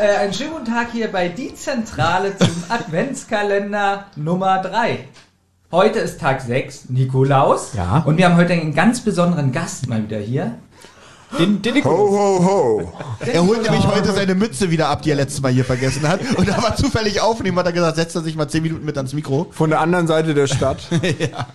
Äh, einen schönen guten Tag hier bei Die Zentrale zum Adventskalender Nummer 3. Heute ist Tag 6, Nikolaus. Ja. Und wir haben heute einen ganz besonderen Gast mal wieder hier. Den, den Ho, ho, ho. Er holt nämlich heute seine Mütze wieder ab, die er letztes Mal hier vergessen hat. Und da war zufällig aufnehmen, hat er gesagt, setzt er sich mal 10 Minuten mit ans Mikro. Von der anderen Seite der Stadt.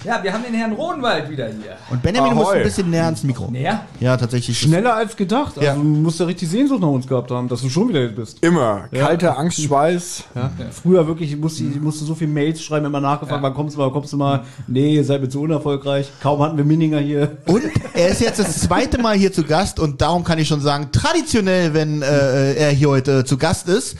Ja, wir haben den Herrn Rohnwald wieder hier. Und Benjamin, du musst ein bisschen näher ans Mikro. Näher? Ja, tatsächlich. Schneller als gedacht. Also Ja. du musst ja richtig Sehnsucht nach uns gehabt haben, dass du schon wieder hier bist. Immer. Kalter Angst, Schweiß. Ja. Früher wirklich musste ich musste so viel Mails schreiben, immer nachgefragt, wann kommst du mal, wann kommst du mal? Nee, ihr seid mir zu unerfolgreich. Kaum hatten wir Minninger hier. Und er ist jetzt das zweite Mal hier zu Gast und darum kann ich schon sagen, traditionell, wenn äh, er hier heute zu Gast ist,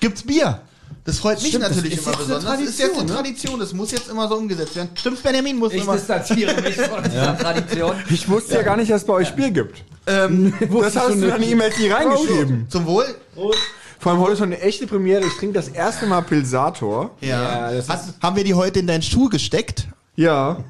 gibt's Bier. Das freut mich Stimmt, natürlich immer eine besonders. Das ist jetzt eine Tradition, ne? Tradition, das muss jetzt immer so umgesetzt werden. Stimmt, Benjamin? Muss Ich immer. distanziere mich von dieser Tradition. Ich wusste ja. gar nicht, dass es bei euch Bier gibt. Ähm, Das hast du in deine E-Mails nie reingeschrieben. zum Wohl. Vor allem heute ist schon eine echte Premiere. Ich trinke das erste Mal Pilsator. Ja. das Hast, haben wir die heute in deinen Stuhl gesteckt? Ja.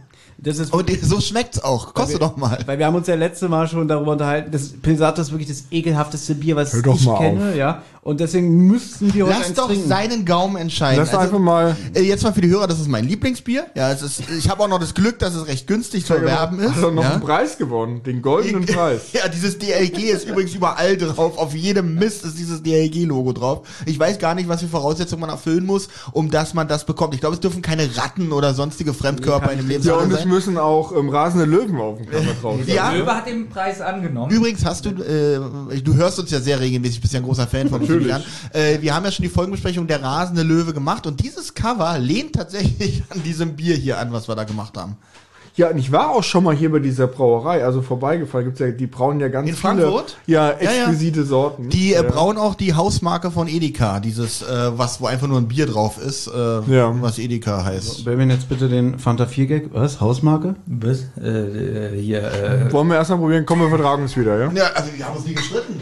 Das ist Und so schmeckt's auch. Koste doch mal. Weil wir haben uns ja letzte Mal schon darüber unterhalten, das Pilsato ist wirklich das ekelhafteste Bier, was Hör doch ich mal kenne, ja. Und deswegen müssten wir heute Lass eins doch trinken. seinen Gaumen entscheiden. Lass doch einfach mal. äh, jetzt mal für die Hörer, das ist mein Lieblingsbier. Ja, es ist, ich habe auch noch das Glück, dass es recht günstig zu erwerben ist. Hat er noch ja? einen Preis gewonnen. Den goldenen Preis. Ja, dieses DLG ist übrigens überall drauf. Auf jedem Mist ist dieses DLG-Logo drauf. Ich weiß gar nicht, was für Voraussetzungen man erfüllen muss, um dass man das bekommt. Ich glaube, es dürfen keine Ratten oder sonstige Fremdkörper in dem Ja, Lebensmittel und es sein. müssen auch ähm, rasende Löwen auf dem Cover drauf sein. Ja. Löwe hat den Preis angenommen. Übrigens hast du, äh, du hörst uns ja sehr regelmäßig, bist ja ein großer Fan von uns. Natürlich. Julian. Äh, wir haben ja schon die Folgenbesprechung der rasende Löwe gemacht und dieses Cover lehnt tatsächlich an diesem Bier hier an, was wir da gemacht haben. Ja, und ich war auch schon mal hier bei dieser Brauerei, also vorbeigefallen. Gibt's ja, die brauen ja ganz In viele Frankfurt? Ja, Ja, ja. exquisite Sorten. Die äh, ja. brauen auch die Hausmarke von Edeka, dieses, äh, was, wo einfach nur ein Bier drauf ist, äh, Ja. was Edeka heißt. Wer mir jetzt bitte den Fanta 4 Gag, was? Hausmarke? Was? Äh, äh, hier, äh, Wollen wir erstmal probieren? Kommen wir vertragen uns wieder, ja? Ja, also wir haben uns nie gestritten.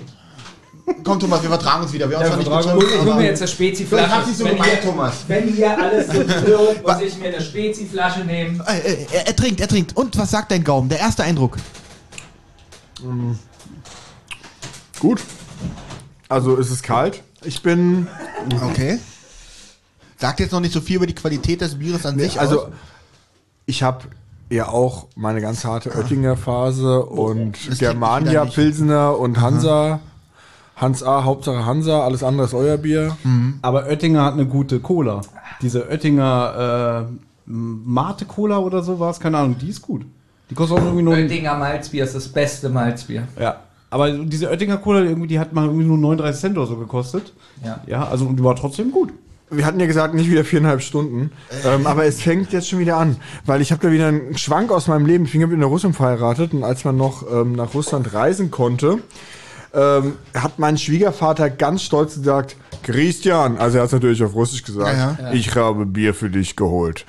Komm, Thomas, wir vertragen uns wieder. Wir haben uns Ja, zwar nicht vertragen gestritten, ich hol aber- mir jetzt eine Speziflasche. Ich hab's nicht so wenn, gemeint, ihr, Thomas. wenn ihr alles so hört, muss ich mir eine Speziflasche nehmen. Äh, er, er trinkt, er trinkt. Und was sagt dein Gaumen? Der erste Eindruck. Gut. Also es ist kalt. Ich bin, Okay. Sagt jetzt noch nicht so viel über die Qualität des Bieres an sich also aus. ich habe ja auch meine ganz harte Oettinger Phase und das klingt Germania. Pilsener und Hansa. Hans A, Hauptsache Hansa, alles andere ist euer Bier. Aber Oettinger hat eine gute Cola. Diese Oettinger äh, Mate Cola oder so war es, keine Ahnung, die ist gut. Die kostet auch irgendwie nur. Oettinger Malzbier ist das beste Malzbier. Ja. Aber diese Oettinger Cola, irgendwie, die hat mal irgendwie nur 39 Cent oder so gekostet. Ja. Ja, also und die war trotzdem gut. Wir hatten ja gesagt, nicht wieder viereinhalb Stunden. Ähm, aber es fängt jetzt schon wieder an. Weil ich habe da wieder einen Schwank aus meinem Leben. Ich bin in der Russland verheiratet und als man noch ähm, nach Russland reisen konnte, ähm, hat mein Schwiegervater ganz stolz gesagt, Christian, also er hat es natürlich auf Russisch gesagt, Ja, ich habe Bier für dich geholt.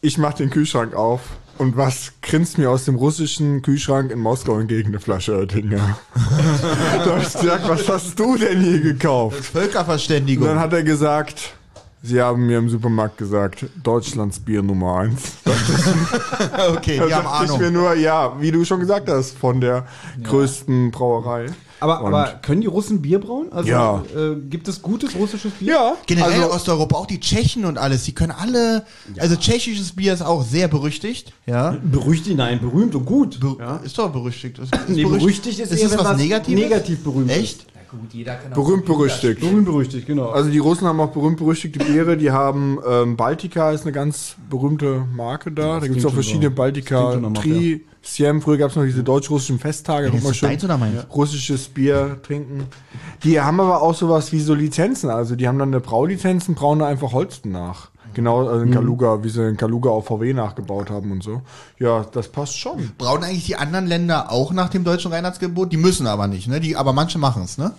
Ich mach den Kühlschrank auf und was grinst mir aus dem russischen Kühlschrank in Moskau entgegen eine Flasche Oettinger. da hab ich gesagt, was hast du denn hier gekauft? Und Völkerverständigung. dann hat er gesagt, Sie haben mir im Supermarkt gesagt, Deutschlands Bier Nummer eins. okay, Da wir haben dachte ich Ahnung. mir nur, ja, wie du schon gesagt hast, von der größten Brauerei. Aber, aber können die Russen Bier brauen? Also Ja. äh, gibt es gutes russisches Bier? Ja, Generell also, Osteuropa, auch die Tschechen und alles, die können alle, also tschechisches Bier ist auch sehr berüchtigt, ja. Berüchtigt, nein, berühmt und gut. Be ja. Ist doch berüchtigt. Ist, ist Nee, berüchtigt ist, ist eher, was Negatives? Negativ berühmt. Echt? Gut, jeder kann auch berühmt berüchtigt. Berühmt berüchtigt, genau. Also die Russen haben auch berühmt berüchtigte Biere. Die haben ähm, Baltica ist eine ganz berühmte Marke da. Da gibt es auch verschiedene so. Nach Tri, Siem. Früher gab es noch diese deutsch-russischen Festtage. Das deins schön russisches Bier trinken. Die haben aber auch sowas wie so Lizenzen. Also die haben dann eine Braulizenzen, brauen da einfach Holsten nach. Genau, also in Kaluga, wie sie in Kaluga auf VW nachgebaut haben und so. Ja, das passt schon. Brauen eigentlich die anderen Länder auch nach dem deutschen Reinheitsgebot? Die müssen aber nicht, ne? Die, aber manche machen es, ne?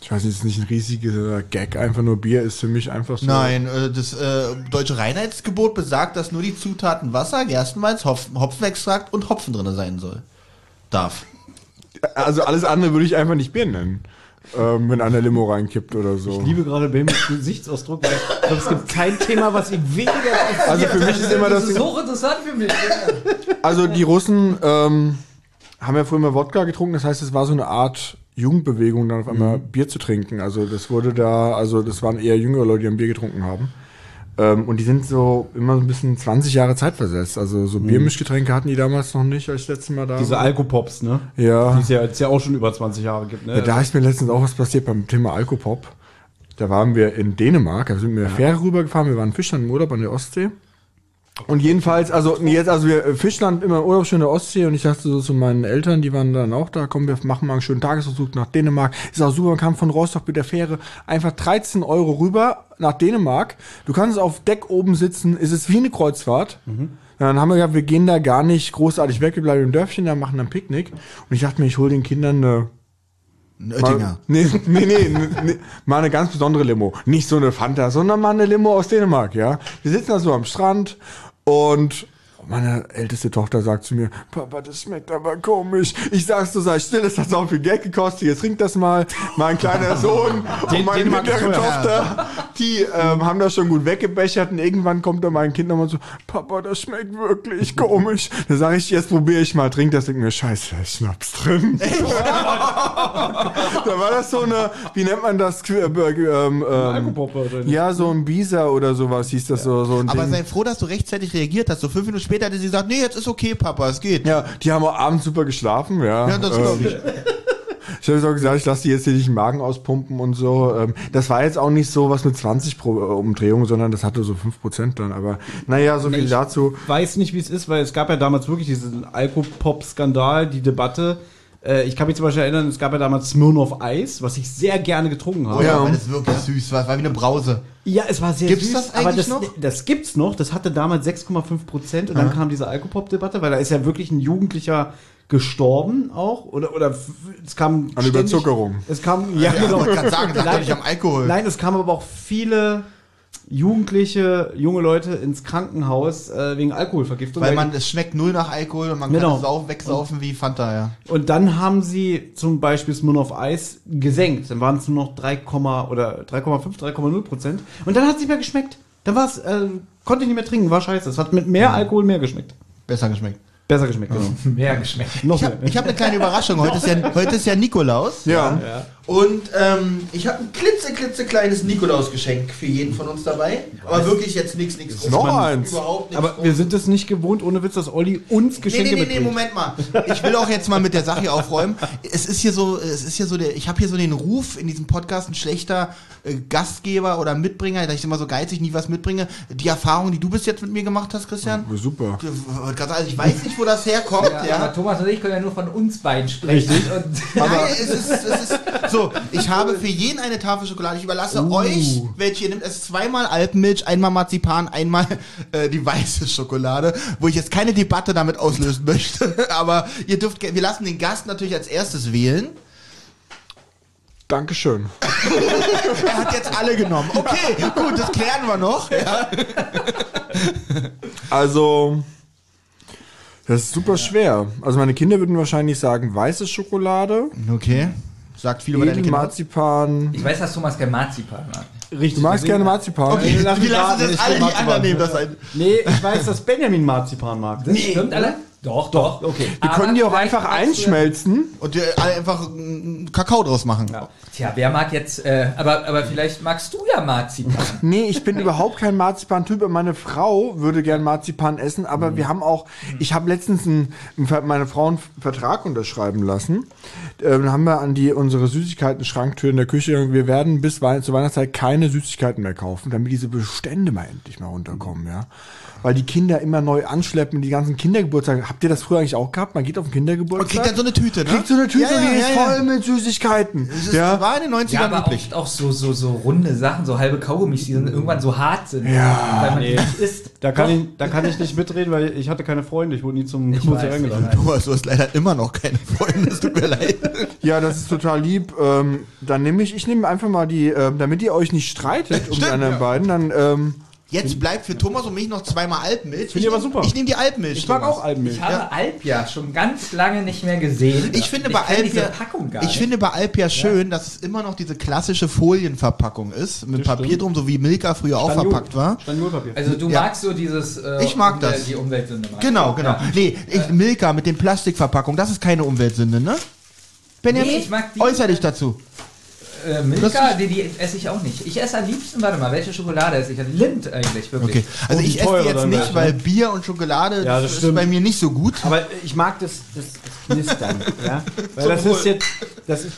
Ich weiß nicht, es ist nicht ein riesiger Gag, einfach nur Bier ist für mich einfach so. Nein, äh, das äh, deutsche Reinheitsgebot besagt, dass nur die Zutaten Wasser, Gerstenmalz, Hopf, Hopfenextrakt und Hopfen drin sein soll. Darf. Also alles andere würde ich einfach nicht Bier nennen. Ähm, wenn einer Limo reinkippt oder so. Ich liebe gerade Benjamin's Gesichtsausdruck, weil ich glaube, es gibt kein Thema, was ihm weniger interessiert. Also für mich ist immer das Das ist hochinteressant für mich. also die Russen ähm, haben ja früher mal Wodka getrunken, das heißt, es war so eine Art Jugendbewegung dann auf einmal Bier zu trinken. Also das wurde da, also das waren eher jüngere Leute, die ein Bier getrunken haben. Ähm, und die sind so immer so ein bisschen 20 Jahre zeitversetzt. Also so Biermischgetränke hatten die damals noch nicht, als ich das letzte Mal da Diese war. Alkopops, ne? Ja. Die es ja, ja auch schon über 20 Jahre gibt, ne? Ja, da ist mir letztens auch was passiert beim Thema Alkopop. Da waren wir in Dänemark, da sind wir der Fähre rübergefahren, wir waren Fischland im Urlaub an der Ostsee. Und jedenfalls, also jetzt, also wir äh, Fischland immer Urlaub schön in der Ostsee und ich dachte so zu meinen Eltern, die waren dann auch da, komm, wir machen mal einen schönen Tagesausflug nach Dänemark. Ist auch super, man kam von Rostock mit der Fähre einfach 13 Euro rüber nach Dänemark. Du kannst auf Deck oben sitzen, es ist wie eine Kreuzfahrt. Ja, Dann haben wir gesagt, wir gehen da gar nicht großartig weg, wir bleiben im Dörfchen, da machen dann Picknick. Und ich dachte mir, ich hole den Kindern eine Ein Mal, Oettinger. nee, nee, nee, nee, mal eine ganz besondere Limo. Nicht so eine Fanta, sondern mal eine Limo aus Dänemark, ja. Wir sitzen da so am Strand und meine älteste Tochter sagt zu mir, Papa, das schmeckt aber komisch. Ich sag's so, sei still, es hat so viel Geld gekostet, jetzt trink das mal. Mein kleiner Sohn und meine mittlere. Tochter, die ähm, haben das schon gut weggebechert und irgendwann kommt dann mein Kind nochmal so, Papa, das schmeckt wirklich komisch. Da sage ich, jetzt probiere ich mal, trink das, denk mir, scheiße, da ist Schnaps drin. Da war das so eine, wie nennt man das? Äh, ähm, ähm, ja, so ein Bisa oder sowas hieß das so, so ein Aber Ding. sei froh, dass du rechtzeitig reagiert hast. So fünf Minuten später hätte sie gesagt, nee, jetzt ist okay, Papa, es geht. Ja, die haben auch abends super geschlafen, ja. Ja, das ähm, glaub ich. Ich habe auch gesagt, ich lasse die jetzt hier nicht den Magen auspumpen und so. Ähm, das war jetzt auch nicht so was mit 20 Pro, äh, Umdrehungen, sondern das hatte so 5% dann. Aber naja, so viel ich- dazu. weiß nicht, wie es ist, weil es gab ja damals wirklich diesen Alkopop-Skandal, die Debatte. Äh, Ich kann mich zum Beispiel erinnern, es gab ja damals Smirnoff Eis, was ich sehr gerne getrunken habe. Oh ja, weil das wirklich süß war. Es war wie eine Brause. Ja, es war sehr Gibt's süß, das aber eigentlich das, noch? das gibt's noch. Das hatte damals 6,5 Prozent und dann kam diese Alkopop-Debatte, weil da ist ja wirklich ein Jugendlicher gestorben auch oder oder es kam An ständig- Überzuckerung. Es kam ja, Ja, genau. ich wollte gerade sagen, lag doch nicht am Alkohol. Nein, es kamen aber auch viele Jugendliche, junge Leute ins Krankenhaus äh, wegen Alkoholvergiftung. Weil man, es schmeckt null nach Alkohol und man kann Genau. es sau wegsaufen wie Fanta, ja. Und dann haben sie zum Beispiel Smirnoff Eis gesenkt. Dann waren es nur noch 3, oder 3,5, 3,0 Prozent. Und dann hat es nicht mehr geschmeckt. Dann war es, äh, konnte ich nicht mehr trinken, war scheiße. Es hat mit mehr Alkohol mehr geschmeckt. Besser geschmeckt. Besser geschmeckt, genau. Mehr geschmeckt. Noch Ich habe hab eine kleine Überraschung. Heute ist ja, heute ist ja Nikolaus. Ja. Und ähm, ich habe ein klitze, klitze kleines Nikolausgeschenk für jeden von uns dabei. Aber wirklich jetzt nichts, nichts. Noch eins. Überhaupt nichts Aber wir sind es nicht gewohnt, ohne Witz, dass Olli uns Nee, Geschenke nee, nee, nee, mitbringt. Moment mal. Ich will auch jetzt mal mit der Sache hier aufräumen. Es ist hier so, es ist hier so der, ich habe hier so den Ruf in diesem Podcast, ein schlechter äh, Gastgeber oder Mitbringer, dass ich immer so geizig nie was mitbringe. Die Erfahrung, die du bis jetzt mit mir gemacht hast, Christian, Super. also ich weiß nicht, wo das herkommt, Ja, ja. Aber Thomas und ich können ja nur von uns beiden sprechen. Und Nein, es ist, es ist so. Ich habe für jeden eine Tafel Schokolade. Ich überlasse euch, welche ihr nehmt. Es ist zweimal Alpenmilch, einmal Marzipan, einmal äh, die weiße Schokolade, wo ich jetzt keine Debatte damit auslösen möchte. Aber ihr dürft, wir lassen den Gast natürlich als erstes wählen. Dankeschön. Er hat jetzt alle genommen. Okay, gut, das klären wir noch. Ja. Also, das ist super schwer. Also meine Kinder würden wahrscheinlich sagen weiße Schokolade, Okay. Sagt viel über deine Kinder. Edelmarzipan. ich weiß, dass Thomas kein Marzipan mag. Richtig. Du magst gerne Marzipan? Okay, Lass wir lassen ich alle will die Marzipan. anderen nehmen. Das ein Nee, ich weiß, dass Benjamin Marzipan mag. Das stimmt alle? Doch, doch. okay. Wir können die auch einfach einschmelzen. und einfach Kakao draus machen. Ja. Tja, wer mag jetzt, äh, aber, aber vielleicht magst du ja Marzipan. Nee, ich bin überhaupt kein Marzipan-Typ. Meine Frau würde gern Marzipan essen, aber wir haben auch, ich habe letztens einen, meine Frau einen Vertrag unterschreiben lassen. Ähm, Dann haben wir an die unsere Süßigkeiten-Schranktür in der Küche. Wir werden bis Weihn zur Weihnachtszeit keine Süßigkeiten mehr kaufen, damit diese Bestände mal endlich mal runterkommen, ja. Weil die Kinder immer neu anschleppen, die ganzen Kindergeburtstage. Habt ihr das früher eigentlich auch gehabt? Man geht auf den Und Kindergeburtstag. kriegt dann so eine Tüte, ne? kriegt so eine Tüte Ja, ja, und die ist ja, ja. voll mit Süßigkeiten. Das ist, ja. war in den 90ern Ja, aber üblich. oft auch so, so, so runde Sachen, so halbe Kaugummis, die dann irgendwann so hart sind. Ja, weil man nee. die nicht isst. Da kann, ich, da kann ich nicht mitreden, weil ich hatte keine Freunde. Ich wurde nie zum Ich Geburtstag eingeladen. Thomas, du hast leider immer noch keine Freunde, es tut mir leid. Ja, das ist total lieb. Ähm, dann nehme ich, ich nehme einfach mal die, ähm, damit ihr euch nicht streitet um die Stimmt, anderen ja. beiden, dann, ähm, Jetzt bleibt für Thomas und mich noch zweimal Alpenmilch. Finde ich aber super. Ich nehme die Alpenmilch. Ich mag Thomas. auch Alpenmilch. Ich habe Alpia schon ganz lange nicht mehr gesehen. Ich finde bei kenn diese Alpia, Packung gar ich nicht. finde bei Alpia schön, dass es immer noch diese klassische Folienverpackung ist, mit Das Papier stimmt. drum, so wie Milka früher auch Staniol- verpackt war. Staniolpapier. also du Ja. magst so dieses äh, Ich mag das. die Umweltsünde. Genau, genau. Ja. Nee, ich, Milka mit den Plastikverpackungen, das ist keine Umweltsünde, ne? Benjamin, Nee, ich mag die- äußere dich dazu. Äh, Milka, die, die esse ich auch nicht. Ich esse am liebsten, warte mal, welche Schokolade esse ich? Lind eigentlich, wirklich. Okay, also ich esse die jetzt nicht, weil ne? Bier und Schokolade Ja, das ist stimmt. bei mir nicht so gut. Aber ich mag das, das, das Knistern. ja? Weil das ist jetzt, das ist,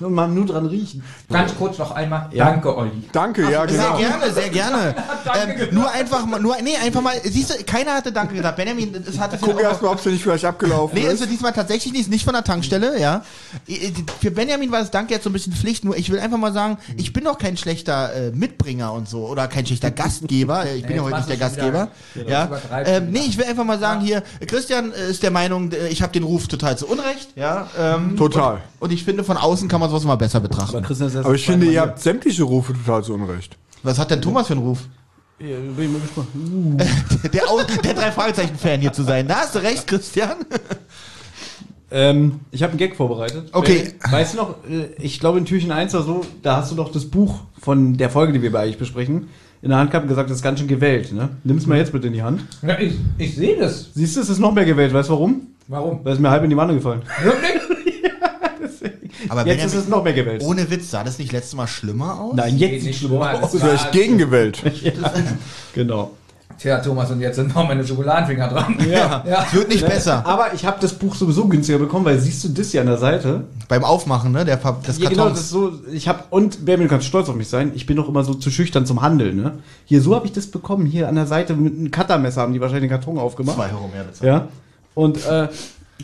nur mal nur dran riechen. Ganz kurz noch einmal. Ja. Danke, Olli. Danke, ja, Sehr genau. gerne, sehr gerne. Danke ähm, gesagt. nur einfach mal, nur, nee, einfach mal, siehst du, keiner hatte Danke gesagt. Benjamin, das hat es Guck erst mal, ob es nicht vielleicht abgelaufen Nee, ist. ist diesmal tatsächlich nicht, nicht von der Tankstelle, ja. Für Benjamin war das Danke jetzt so ein bisschen Pflicht, nur ich will einfach mal sagen, ich bin doch kein schlechter äh, Mitbringer und so oder kein schlechter Gastgeber. Ich bin Nee, ja heute nicht der Gastgeber. wieder- Ja. Ähm, nee, ich will einfach mal sagen hier, Christian ist der Meinung, äh, ich habe den Ruf total zu Unrecht, ja. Ähm, Total. und ich finde, von außen kann man sowas mal besser betrachten. Christian erst Aber ich finde, ihr habt sämtliche Rufe total zu Unrecht. Was hat denn Thomas für einen Ruf? Ja, bin ich mal gespannt. Der, der drei Fragezeichen-Fan hier zu sein. Da hast du recht, Christian. Ähm, ich habe einen Gag vorbereitet. Okay. Äh, Weißt du noch, äh, ich glaube in Türchen 1 oder so, da hast du doch das Buch von der Folge, die wir bei euch besprechen, in der Hand gehabt und gesagt, das ist ganz schön gewählt. Ne? Nimm's mal jetzt bitte in die Hand. Ja, ich, ich sehe das. Siehst du, es ist noch mehr gewählt. Weißt du warum? Warum? Weil es mir halb in die Wanne gefallen. Wirklich? Aber Jetzt ist es noch mehr gewählt. ohne Witz, sah das nicht letztes Mal schlimmer aus? Nein, jetzt sieht nicht schlimmer aus. Du hast gegengewählt. Genau. Tja, Thomas, und jetzt sind noch meine Schokoladenfinger dran. Ja. ja. Es wird nicht besser. Aber ich habe das Buch sowieso günstiger bekommen, weil siehst du das hier an der Seite? Beim Aufmachen, ne, der, Pa- des Ja, genau, das ist so, ich habe und Benjamin du kannst stolz auf mich sein, ich bin doch immer so zu schüchtern zum Handeln, ne? Hier, so habe ich das bekommen, hier an der Seite mit einem Cuttermesser haben die wahrscheinlich den Karton aufgemacht. Zwei Euro mehr bezahlt. Ja. Und äh,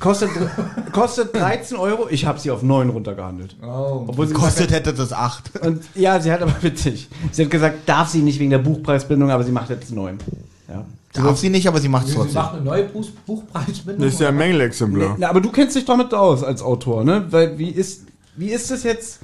kostet, kostet 13 Euro, ich habe sie auf 9 runtergehandelt. Oh. Obwohl sie Kostet hätte das acht. gesagt hat, und ja, sie hat aber witzig. Sie hat gesagt, darf sie nicht wegen der Buchpreisbindung, aber sie macht jetzt 9. Ja. Darf sie nicht, aber sie macht es Sie trotzdem. macht eine neue Buch Buchpreisbindung. Das ist ja ein Mängelexemplar. Na, aber du kennst dich damit aus als Autor, ne? Weil wie ist, wie ist das jetzt?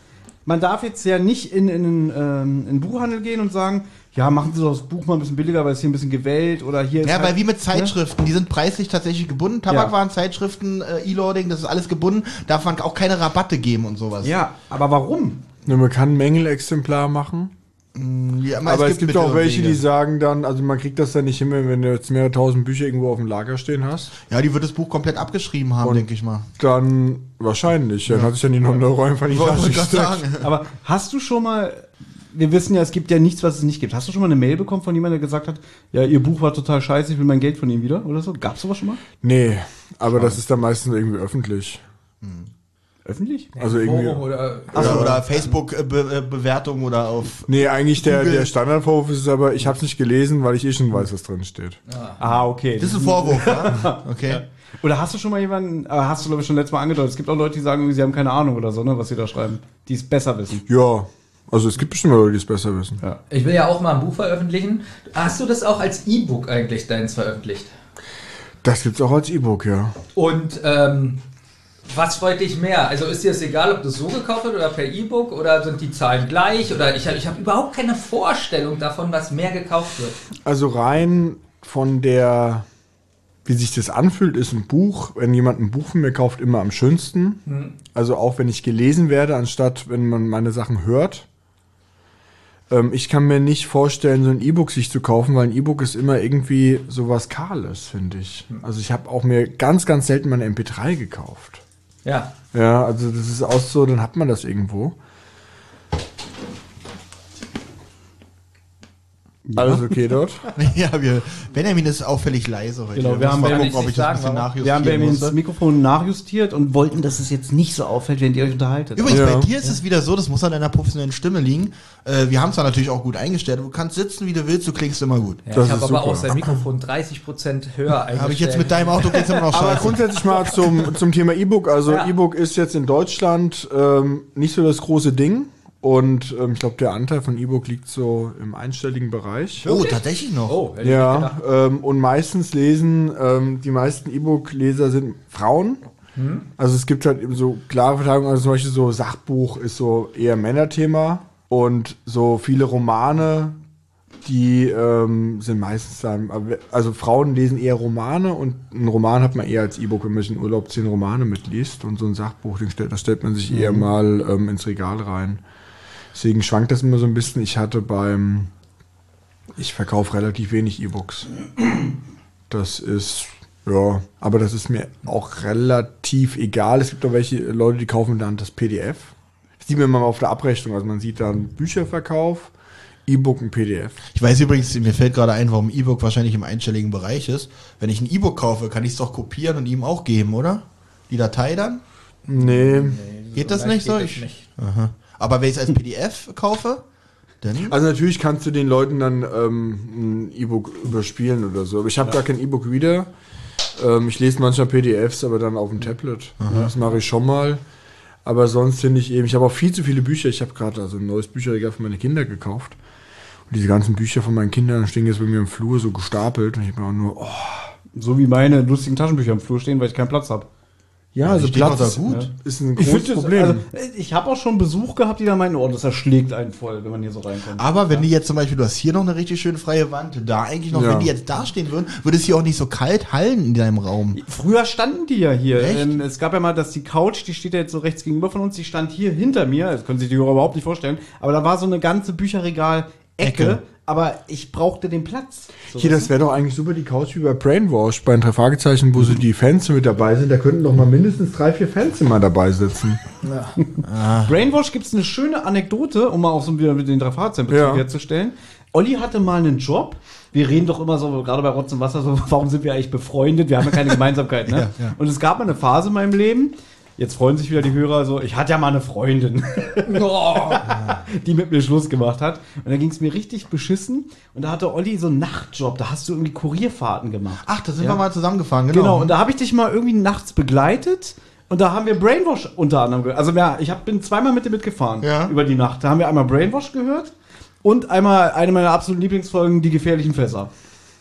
Man darf jetzt ja nicht in, in, ähm, in einen Buchhandel gehen und sagen, ja, machen Sie doch das Buch mal ein bisschen billiger, weil es hier ein bisschen gewählt oder hier ist Ja, halt- weil wie mit Zeitschriften, die sind preislich tatsächlich gebunden. Tabakwaren, Ja. Zeitschriften, äh, E-Loading, das ist alles gebunden. Darf man auch keine Rabatte geben und sowas. Ja, aber warum? Ne, man kann ein Mängelexemplar machen. Ja, Aber es gibt Mittel auch und welche, Wege. die sagen dann, also man kriegt das dann nicht hin, wenn du jetzt mehrere tausend Bücher irgendwo auf dem Lager stehen hast. Ja, die wird das Buch komplett abgeschrieben haben, denke ich mal. Dann wahrscheinlich. Dann hat sich dann die 9 Euro einfach gesteckt. sagen. Aber hast du schon mal, wir wissen ja, es gibt ja nichts, was es nicht gibt. Hast du schon mal eine Mail bekommen von jemandem, der gesagt hat, ja, ihr Buch war total scheiße, ich will mein Geld von ihm wieder oder so? Gab's sowas schon mal? Nee, aber das ist dann meistens irgendwie öffentlich. Öffentlich? Also irgendwie. Forum oder Also, oder Facebook-Bewertung oder auf. Nee, eigentlich der, Google. der Standardvorwurf ist aber, ich habe es nicht gelesen, weil ich eh schon weiß, was drin steht. Ah, okay. Das ist ein Vorwurf, ja? Okay. Oder hast du schon mal jemanden, aber hast du glaube ich schon letztes Mal angedeutet, es gibt auch Leute, die sagen, irgendwie, sie haben keine Ahnung oder so, ne, was sie da schreiben, die es besser wissen. Ja, also es gibt bestimmt Leute, die es besser wissen. Ja. Ich will ja auch mal ein Buch veröffentlichen. Hast du das auch als E-Book eigentlich deins veröffentlicht? Das gibt's auch als E-Book, ja. Und ähm, was freut dich mehr? Also ist dir es egal, ob das so gekauft wird oder per E-Book oder sind die Zahlen gleich? Oder ich habe ich hab überhaupt keine Vorstellung davon, was mehr gekauft wird. Also rein von der, wie sich das anfühlt, ist ein Buch, wenn jemand ein Buch von mir kauft, immer am schönsten. Also auch wenn ich gelesen werde, anstatt wenn man meine Sachen hört. Ähm, ich kann mir nicht vorstellen, so ein E-Book sich zu kaufen, weil ein E-Book ist immer irgendwie sowas Kahles, finde ich. Also ich habe auch mir ganz, ganz selten mal eine MP3 gekauft. Ja. Ja, also das ist auch so, dann hat man das irgendwo. Alles okay dort? Ja, wir, Benjamin ist auffällig leise heute. Genau, wir haben mal Benjamin- gucken, ob ich das ein bisschen sagen, Wir haben Benjamin das Mikrofon nachjustiert und wollten, dass es jetzt nicht so auffällt, wenn ihr euch unterhaltet. Übrigens, Ja. bei dir ist es wieder so, das muss an deiner professionellen Stimme liegen. Äh, wir haben es natürlich auch gut eingestellt. Du kannst sitzen, wie du willst, du klingst immer gut. ja Das ich habe ist aber super. auch sein Mikrofon 30% höher eingestellt. Habe ich jetzt mit deinem Auto geht's immer noch Aber scheiße. grundsätzlich mal zum, zum Thema E-Book. Also Ja. E-Book ist jetzt in Deutschland ähm, nicht so das große Ding. Und ähm, ich glaube, der Anteil von E-Book liegt so im einstelligen Bereich. Oh, tatsächlich noch. Oh, Ja, ähm, und meistens lesen, ähm, die meisten E-Book-Leser sind Frauen. Also es gibt halt eben so klare Verteilungen, also zum Beispiel so Sachbuch ist so eher Männerthema und so viele Romane, die ähm, sind meistens dann, also Frauen lesen eher Romane und einen Roman hat man eher als E-Book, wenn man sich in Urlaub zehn Romane mitliest und so ein Sachbuch, den stellt, das stellt man sich eher mal ähm, ins Regal rein. Deswegen schwankt das immer so ein bisschen. Ich hatte beim, ich verkaufe relativ wenig E-Books. Das ist Ja, aber das ist mir auch relativ egal. Es gibt auch welche Leute, die kaufen dann das PDF. Das sieht man immer auf der Abrechnung. Also man sieht dann Bücherverkauf, E-Book und PDF. Ich weiß übrigens, mir fällt gerade ein, warum E-Book wahrscheinlich im einstelligen Bereich ist. Wenn ich ein E-Book kaufe, kann ich es doch kopieren und ihm auch geben, oder? Die Datei dann? Nee. Geht das nicht so? geht das Ich- nicht. Aha. Aber wenn ich es als PDF kaufe, dann. Also natürlich kannst du den Leuten dann ähm, ein E-Book überspielen oder so. Aber ich habe gar kein E-Book-Reader. Ähm, ich lese manchmal PDFs, aber dann auf dem Tablet. Das mache ich schon mal. Aber sonst finde ich eben, ich habe auch viel zu viele Bücher. Ich habe gerade also ein neues Bücherregal für meine Kinder gekauft. Und diese ganzen Bücher von meinen Kindern stehen jetzt bei mir im Flur so gestapelt. Und ich bin auch nur, oh, So wie meine lustigen Taschenbücher im Flur stehen, weil ich keinen Platz habe. Ja, also Platz ist, gut. ist ein Ich, großes das- Problem. Also, ich habe auch schon Besuch gehabt, die da meinen, oh, das erschlägt einen voll, wenn man hier so reinkommt. Aber wenn die jetzt zum Beispiel, du hast hier noch eine richtig schön freie Wand, da eigentlich noch, Ja. wenn die jetzt da stehen würden, würde es hier auch nicht so kalt hallen in deinem Raum. Früher standen die ja hier. Echt? Ähm, es gab ja mal, dass die Couch, die steht ja jetzt so rechts gegenüber von uns, die stand hier hinter mir. Das können sich die überhaupt nicht vorstellen. Aber da war so eine ganze Bücherregal-Ecke. Ecke. Aber ich brauchte den Platz. So, Hier, das wäre doch eigentlich super, die Couch wie bei Brainwash, bei den drei Fragezeichen, wo so die Fans mit dabei sind. Da könnten doch mal mindestens drei, vier Fans immer dabei sitzen. Brainwash gibt es eine schöne Anekdote, um mal auch so wieder mit den drei Fahrzeugen Ja. herzustellen. Olli hatte mal einen Job. Wir reden doch immer so, gerade bei Rotz und Wasser, so, warum sind wir eigentlich befreundet? Wir haben ja keine Gemeinsamkeit, ne? Ja, ja. Und es gab mal eine Phase in meinem Leben, jetzt freuen sich wieder die Hörer so, ich hatte ja mal eine Freundin, die mit mir Schluss gemacht hat. Und da ging es mir richtig beschissen. Und da hatte Olli so einen Nachtjob, da hast du irgendwie Kurierfahrten gemacht. Ach, da sind Ja. wir mal zusammengefahren, genau. Genau, und da habe ich dich mal irgendwie nachts begleitet und da haben wir Brainwash unter anderem gehört. Also ja, ich hab, bin zweimal mit dir mitgefahren Ja. über die Nacht. Da haben wir einmal Brainwash gehört und einmal eine meiner absoluten Lieblingsfolgen, die gefährlichen Fässer.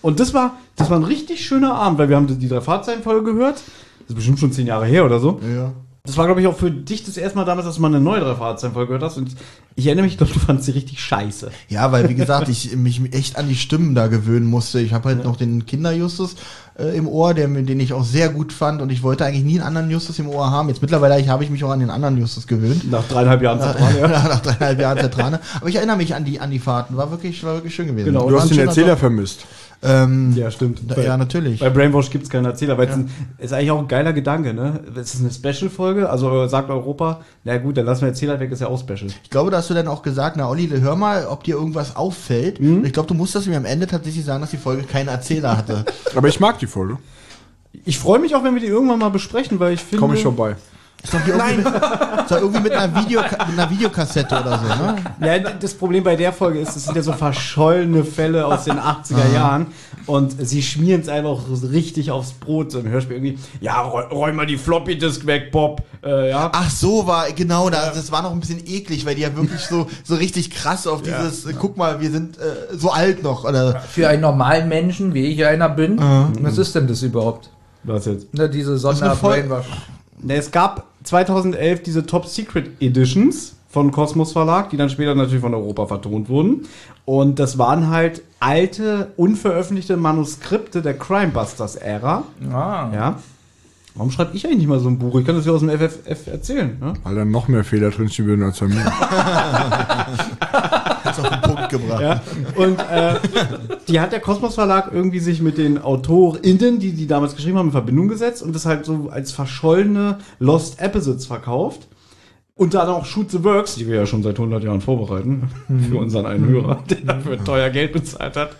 Und das war, das war ein richtig schöner Abend, weil wir haben die drei Fahrzeitenfolge gehört. Das ist bestimmt schon zehn Jahre her oder so. ja. Das war, glaube ich, auch für dich das erste Mal damals, dass du mal eine neue drei Fahrzeitenfolge gehört hast. Und ich erinnere mich, ich glaube, du fandst sie richtig scheiße. Ja, weil wie gesagt, ich mich echt an die Stimmen da gewöhnen musste. Ich habe halt noch den Kinderjustus äh, im Ohr, der, den ich auch sehr gut fand und ich wollte eigentlich nie einen anderen Justus im Ohr haben. Jetzt mittlerweile habe ich mich auch an den anderen Justus gewöhnt. Nach dreieinhalb Jahren Zentral, ja. Nach dreieinhalb Jahren Zentrale. Aber ich erinnere mich an die, an die Fahrten. War wirklich, war wirklich schön gewesen. Genau. Du hast den Erzähler vermisst. Ähm, Ja, stimmt. da, ja, natürlich. Bei Brainwash gibt es keinen Erzähler, weil es ein, ist eigentlich auch ein geiler Gedanke, ne? Es ist eine Special-Folge, also sagt Europa, na gut, dann lassen wir Erzähler weg, ist ja auch Special. Ich glaube, da hast du dann auch gesagt, na Olli, hör mal, ob dir irgendwas auffällt. Und ich glaube, du musstest mir am Ende tatsächlich sagen, dass die Folge keinen Erzähler hatte. Aber ich mag die Folge. Ich freue mich auch, wenn wir die irgendwann mal besprechen, weil ich finde. Komme ich vorbei. Ist doch irgendwie, mit, ist doch irgendwie mit, einer Video, mit einer Videokassette oder so, ne? Ja, das Problem bei der Folge ist, es sind ja so verschollene Fälle aus den 80er Jahren und sie schmieren es einfach so richtig aufs Brot. So im Hörspiel irgendwie, ja, räum, räum mal die Floppy-Disk weg, Bob. Äh, ja. Ach so, war, genau, da, das war noch ein bisschen eklig, weil die ja wirklich so, so richtig krass auf dieses, äh, guck mal, wir sind äh, so alt noch, oder? für einen normalen Menschen, wie ich einer bin, was ist denn das überhaupt? Was jetzt? Ne, diese Sonder-Brainwash. Ne, Es gab 2011 diese Top Secret Editions von Kosmos Verlag, die dann später natürlich von Europa vertont wurden. Und das waren halt alte, unveröffentlichte Manuskripte der Crimebusters-Ära. Ah. Ja. Warum schreibe ich eigentlich nicht mal so ein Buch? Ich kann das ja aus dem FFF erzählen. Ne? Weil da noch mehr Fehler drinstehen würden als bei mir. Hat's auf den Punkt gebracht. Ja. Und äh, die hat der Kosmos Verlag irgendwie sich mit den AutorInnen, die die damals geschrieben haben, in Verbindung gesetzt und das halt so als verschollene Lost Episodes verkauft. Und dann auch Shoot the Works, die wir ja schon seit 100 Jahren vorbereiten, für unseren einen Hörer, der dafür teuer Geld bezahlt hat.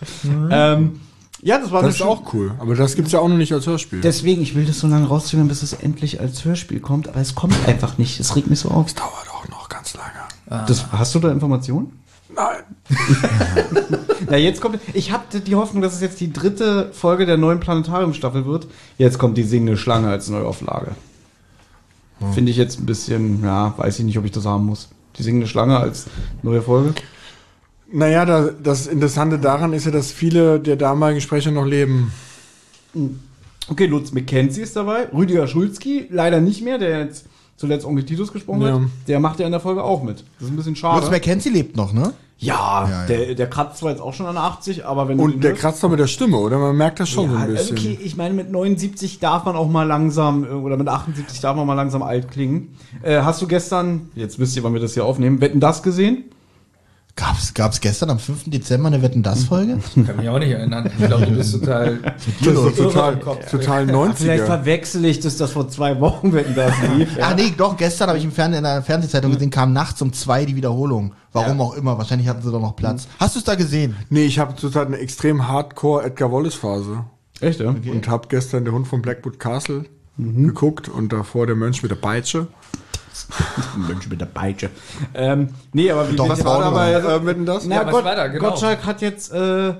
Ähm, ja, das war Das ist auch cool. Aber das gibt's ja auch noch nicht als Hörspiel. Deswegen, ich will das so lange rauszögern, bis es endlich als Hörspiel kommt, aber es kommt einfach nicht. Es regt mich so auf. dauert auch noch ganz lange. Das, hast du da Informationen? Nein. Na, jetzt kommt. Ich hatte die Hoffnung, dass es jetzt die dritte Folge der neuen Planetarium-Staffel wird. Jetzt kommt die singende Schlange als Neuauflage. Finde ich jetzt ein bisschen, ja, weiß ich nicht, ob ich das haben muss. Die singende Schlange als neue Folge. Naja, da, das Interessante daran ist ja, dass viele der damaligen Sprecher noch leben. Okay, Lutz McKenzie ist dabei. Rüdiger Schulzki, leider nicht mehr, der jetzt zuletzt Onkel Titus gesprochen Ja. hat. Der macht ja in der Folge auch mit. Das ist ein bisschen schade. Lutz McKenzie lebt noch, ne? Ja, Ja. Der, der kratzt zwar jetzt auch schon an 80, aber wenn Und der hörst- kratzt doch mit der Stimme, oder? Man merkt das schon so ein bisschen. okay, ich meine, mit 79 darf man auch mal langsam, äh, oder mit 78 darf man mal langsam alt klingen. Äh, hast du gestern, jetzt wisst ihr, wann wir das hier aufnehmen, Wetten das gesehen? Gab's, gab's gestern am 5. Dezember eine Wetten das Folge? Kann mich auch nicht erinnern. Ich glaube, du bist total. Das ist doch total, total Vielleicht 90er. verwechsel ich das, das vor zwei Wochen, wenn das lief. Ach nee, doch, gestern habe ich im Fernsehen, in einer Fernsehzeitung gesehen, kam nachts um zwei die Wiederholung. Warum auch immer, wahrscheinlich hatten sie doch noch Platz. Hast du es da gesehen? Nee, ich habe zurzeit eine extrem hardcore Edgar Wallace Phase. Echt, ja? Und habe gestern der Hund von Blackwood Castle geguckt und davor der Mönch mit der Peitsche. Mensch mit der Peitsche. Ähm, nee, aber wie Doch, was war dabei, äh, wetten das? Na, Ja, was Gott, war da? Genau. Gottschalk hat jetzt, äh,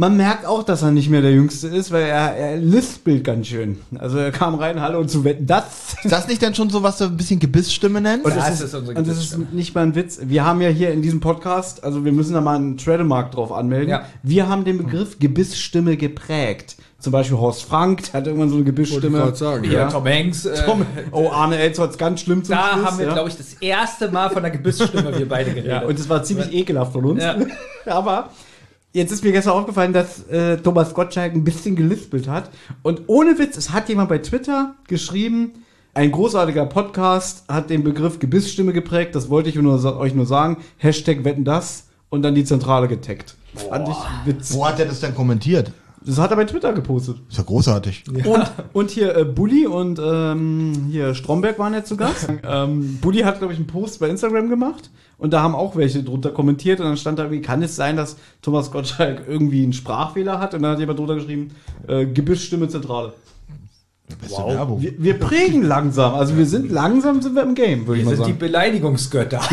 man merkt auch, dass er nicht mehr der Jüngste ist, weil er, er lispelt ganz schön. Also er kam rein, hallo und zu wetten, das. Ist das nicht dann schon so, was du ein bisschen Gebissstimme nennst? Und Ja, das es ist, ist unsere und das ist nicht mal ein Witz. Wir haben ja hier in diesem Podcast, also wir müssen da mal einen Trademark drauf anmelden. Ja. Wir haben den Begriff Gebissstimme geprägt. Zum Beispiel Horst Frank, der hat irgendwann so eine Gebissstimme. Wollte ich gerade sagen, Ja, Ja. Tom Hanks. Äh, Tom, oh, Arne hat's ganz schlimm zum da Schluss, haben wir, ja. glaube ich, das erste Mal von der Gebissstimme wir beide geredet. Ja, und das war ziemlich ekelhaft von uns. Ja. Aber jetzt ist mir gestern aufgefallen, dass äh, Thomas Gottschalk ein bisschen gelispelt hat. Und ohne Witz, es hat jemand bei Twitter geschrieben, ein großartiger Podcast hat den Begriff Gebissstimme geprägt. Das wollte ich nur, euch nur sagen. Hashtag wetten das und dann die Zentrale getaggt. Fand ich witzig. Wo hat er das denn kommentiert? Das hat er bei Twitter gepostet. Ist ja großartig. Und, und hier äh, Bulli und ähm, hier Stromberg waren jetzt zu Gast. ähm, Bulli hat, glaube ich, einen Post bei Instagram gemacht und da haben auch welche drunter kommentiert und dann stand da irgendwie, kann es sein, dass Thomas Gottschalk irgendwie einen Sprachfehler hat? Und dann hat jemand drunter geschrieben, äh, Gebissstimme Zentrale. Beste Werbung. Wir, wir prägen langsam, also wir sind langsam sind wir im Game, würde ich wir mal sind die sagen. Beleidigungsgötter.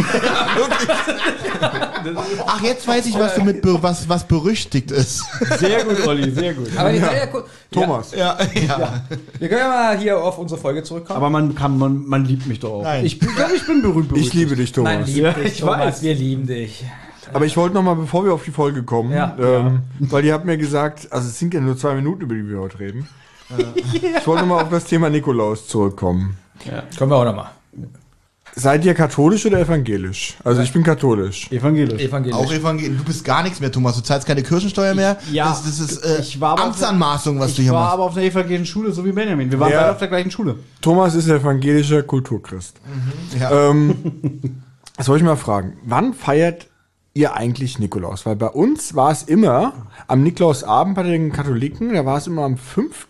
Ach, jetzt weiß ich, was du mit was, was berüchtigt ist. Sehr gut, Olli, sehr gut. Aber die ja. Ja. Thomas. Ja, ja. Wir können ja mal hier auf unsere Folge zurückkommen. Aber man kann, man, man liebt mich doch auch. Nein. Ich glaube, ich bin berühmt. Ich liebe dich, Man Thomas. liebt Ja, dich, ich Thomas, weiß. wir lieben dich. Aber ich wollte noch mal, bevor wir auf die Folge kommen, Ja. ähm, weil ihr habt mir gesagt, also es sind ja nur zwei Minuten, über die wir heute reden. Ich wollte mal auf das Thema Nikolaus zurückkommen. Können wir auch nochmal. Seid ihr katholisch oder evangelisch? Also ich bin katholisch. Evangelisch. Evangelisch. Auch Evangelien. Du bist gar nichts mehr, Thomas. Du zahlst keine Kirchensteuer mehr. Ja. Das, das ist äh, Ich war aber- Amtsanmaßung, was ich du hier war machst. aber auf einer evangelischen Schule, so wie Benjamin. Wir waren Ja. beide auf der gleichen Schule. Thomas ist evangelischer Kulturchrist. Ja. Ähm, das wollte ich mal fragen. Wann feiert ihr eigentlich Nikolaus? Weil bei uns war es immer am Nikolausabend bei den Katholiken, da war es immer am 5.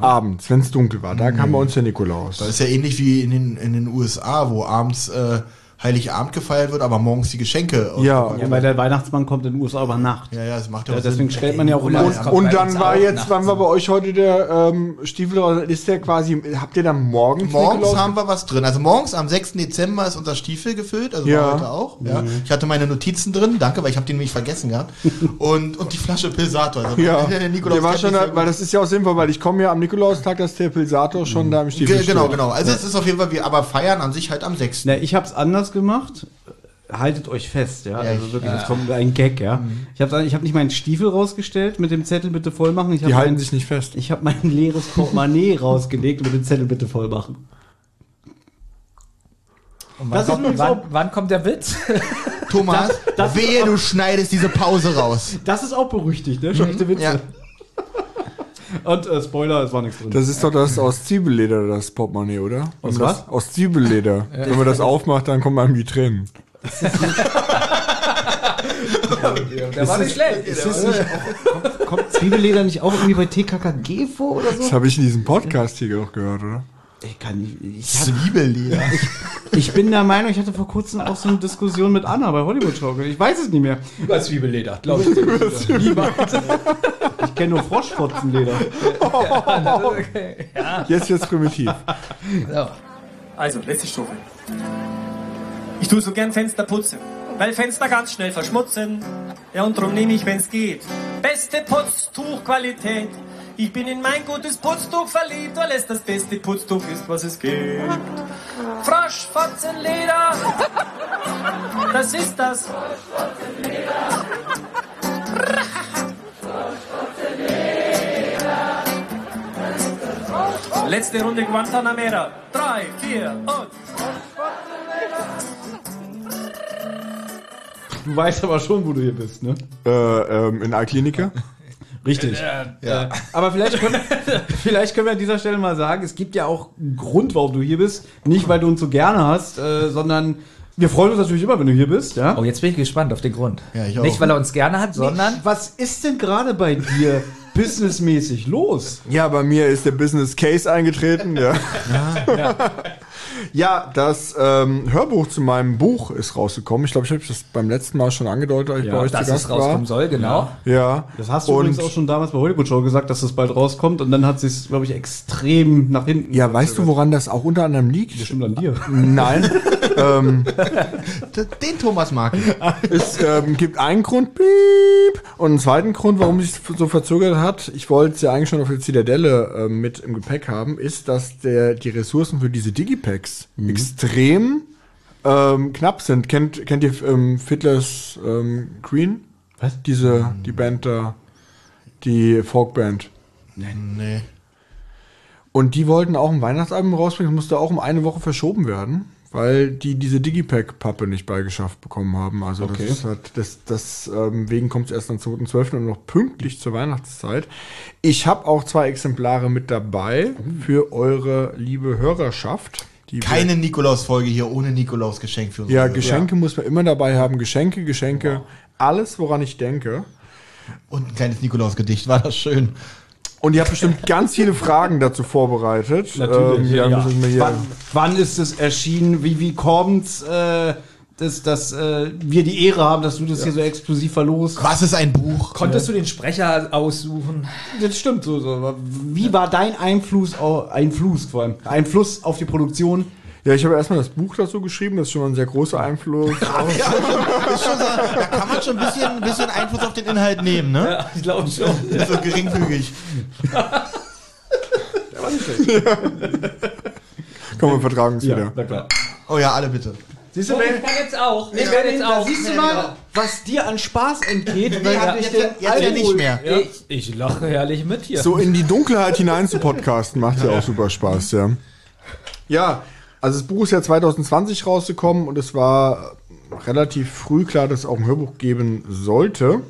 abends, wenn es dunkel war. Da kam bei uns der Nikolaus. Das ist ja ähnlich wie in den, in den USA, wo abends äh, Heiligabend gefeiert wird, aber morgens die Geschenke. Ja. Ja, weil der Weihnachtsmann kommt in den USA über Nacht. ja, ja, das macht ja, Ja, deswegen Sinn. stellt man ja auch immer- Und- Und dann war jetzt, wann war bei euch heute der ähm, Stiefel, oder ist der quasi, habt ihr da morgens Morgens haben wir was drin. Also morgens am 6. Dezember ist unser Stiefel gefüllt, also Ja. war heute auch. Ja. Ich hatte meine Notizen drin, danke, weil ich habe den nämlich vergessen gehabt. Und, und die Flasche Pilsator. Also Ja, der der, Nikolaus war kennt schon, sehr weil das ist ja auch sinnvoll, weil ich komme ja am Nikolaustag, dass der Pilsator schon da im Stiefel Ge- Genau, steht. genau. Also es ist auf jeden Fall, wir aber feiern an sich halt am 6. Na, ich hab's anders gemacht. Haltet euch fest, ja. Ja, also ich- wirklich, das kommt ein Gag, ja. Ich habe ich hab nicht meinen Stiefel rausgestellt mit dem Zettel bitte voll machen. Ich Die habe halten mein, sich nicht fest. ich hab mein leeres Portemonnaie rausgelegt mit dem Zettel bitte voll machen. Und Das wann, ist kommt, übrigens wann, auch- wann kommt der Witz? Thomas, das- wehe, du schneidest diese Pause raus. Das ist auch berüchtigt, ne? Schlechte Witze. Ja. Und äh, Spoiler, es war nichts drin. Das ist doch das aus Zwiebelleder, das Portemonnaie, oder? Aus was? Das, aus Zwiebelleder. Wenn man das aufmacht, dann kommen einem die Tränen. Der war nicht schlecht. ist nicht auch, kommt Zwiebelleder nicht auch irgendwie bei TKKG vor oder so? Das habe ich in diesem Podcast hier auch gehört, oder? Ich kann nicht. Ich, hab, Zwiebelleder. ich bin der Meinung, ich hatte vor kurzem auch so eine Diskussion mit Anna bei Hollywood Schaukel. Ich weiß es nicht mehr. Über Zwiebelleder, glaube ich. Ich kenne nur Froschfotzenleder. okay. ja. Jetzt wird's primitiv. so. Also, letzte Stufe. Ich tue so gern Fenster putzen, weil Fenster ganz schnell verschmutzen. Ja, und drum nehme ich, wenn's geht, beste Putztuchqualität. Ich bin in mein gutes Putztuch verliebt, weil es das beste Putztuch ist, was es gibt. Froschfotzenleder, das ist das. Letzte Runde Guantanamera. Drei, vier und... Du weißt aber schon, wo du hier bist, ne? Äh, ähm, in Alklinika? Richtig. Äh, aber vielleicht können, vielleicht können wir an dieser Stelle mal sagen, es gibt ja auch einen Grund, warum du hier bist. Nicht, weil du uns so gerne hast, äh, sondern Wir freuen uns natürlich immer, wenn du hier bist, ja? Oh, jetzt bin ich gespannt auf den Grund. Ja, ich auch. Nicht, weil er uns gerne hat, sondern. Was ist denn gerade bei dir businessmäßig los? Ja, bei mir ist der Business Case eingetreten. Ja, ja. das ähm, Hörbuch zu meinem Buch ist rausgekommen. Ich glaube, ich habe das beim letzten Mal schon angedeutet, als ich Ja, bei euch dass zu es Gast rauskommen war. soll, genau. Ja, Das hast du und übrigens auch schon damals bei Hollywood Show gesagt, dass das bald rauskommt und dann hat sich glaube ich, extrem nach hinten. Ja, weißt du, woran das auch unter anderem liegt? Das stimmt an dir. Nein. ähm, Den Thomas mag ich. es ähm, gibt einen Grund, piep, und einen zweiten Grund, warum sich so verzögert hat. Ich wollte es ja eigentlich schon auf der Zitadelle ähm, mit im Gepäck haben, ist, dass der, die Ressourcen für diese Digipacks extrem ähm, knapp sind. Kennt, kennt ihr ähm, Fiddler's ähm, Green? Was? Diese, die Band da, die Folkband. Nee. Und die wollten auch ein Weihnachtsalbum rausbringen, das musste auch um eine Woche verschoben werden, weil die diese Digipack-Pappe nicht beigeschafft bekommen haben. Also Okay. das ist halt, das, das ähm, wegen kommt es erst am 2.12. und noch pünktlich zur Weihnachtszeit. Ich habe auch zwei Exemplare mit dabei für eure liebe Hörerschaft. Die Keine Nikolaus-Folge hier ohne Nikolaus-Geschenk für uns. ja, Geschenke muss man immer dabei haben. Geschenke, Geschenke, alles, woran ich denke. Und ein kleines Nikolaus-Gedicht, war das schön. Und ihr habt bestimmt ganz viele Fragen dazu vorbereitet. Natürlich. Ähm, ja, müssen wir hier wann, wann ist es erschienen? Wie, wie kommt's, äh, dass, dass äh, wir die Ehre haben, dass du das hier so exklusiv verlost? Was ist ein Buch? Konntest du den Sprecher aussuchen? Das stimmt so. so. aber Wie war dein Einfluss, au- Einfluss vor allem, Einfluss auf die Produktion? Ja, ich habe erstmal das Buch dazu geschrieben, das ist schon mal ein sehr großer Einfluss. Ist schon so, da kann man schon ein bisschen, ein bisschen Einfluss auf den Inhalt nehmen, ne? Ja, ich glaube schon. So geringfügig. Komm, wir vertragen uns wieder. na klar. Oh ja, alle bitte. Siehst du, Ich wenn, kann jetzt auch. Ich kann jetzt auch. siehst du mal, was dir an Spaß entgeht, wenn Ja, du dich jetzt, den jetzt ja nicht mehr. Ich, ich lache herrlich mit hier. So in die Dunkelheit hinein zu podcasten macht ja auch super Spaß, ja. Ja, also das Buch ist ja 2020 rausgekommen und es war relativ früh klar, dass es auch ein Hörbuch geben sollte.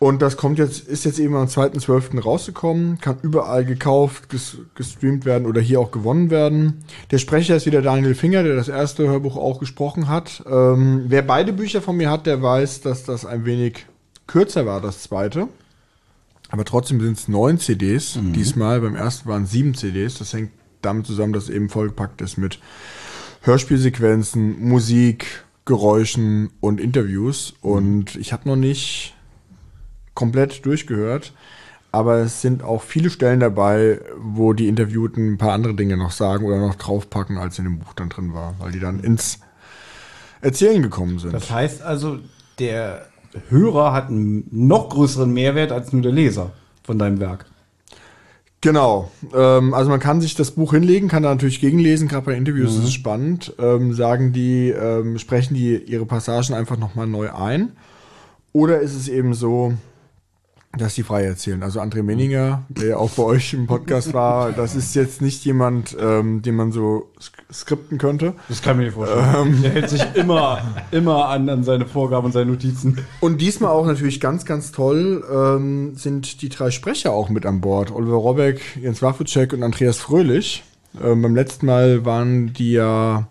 Und das kommt jetzt, ist jetzt eben am 2.12. rausgekommen, kann überall gekauft, ges gestreamt werden oder hier auch gewonnen werden. Der Sprecher ist wieder Daniel Finger, der das erste Hörbuch auch gesprochen hat. Ähm, wer beide Bücher von mir hat, der weiß, dass das ein wenig kürzer war, das zweite. Aber trotzdem sind es neun CDs. Diesmal, beim ersten waren es sieben CDs. Das hängt damit zusammen, dass es eben vollgepackt ist mit Hörspielsequenzen, Musik, Geräuschen und Interviews. Und ich habe noch nicht komplett durchgehört. Aber es sind auch viele Stellen dabei, wo die Interviewten ein paar andere Dinge noch sagen oder noch draufpacken, als in dem Buch dann drin war, weil die dann ins Erzählen gekommen sind. Das heißt also, der Hörer hat einen noch größeren Mehrwert als nur der Leser von deinem Werk. Genau. Ähm, also man kann sich das Buch hinlegen, kann da natürlich gegenlesen, gerade bei Interviews ist es spannend. Ähm, sagen die, ähm, sprechen die ihre Passagen einfach nochmal neu ein. Oder ist es eben so, dass die frei erzählen? Also André Menninger, der ja auch bei euch im Podcast war, das ist jetzt nicht jemand, ähm, den man so sk skripten könnte. Das kann ich mir nicht vorstellen. der hält sich immer, immer an, an seine Vorgaben und seine Notizen. Und diesmal auch natürlich ganz, ganz toll ähm, sind die drei Sprecher auch mit an Bord. Oliver Robeck, Jens Waffucek und Andreas Fröhlich. Ähm, beim letzten Mal waren die ja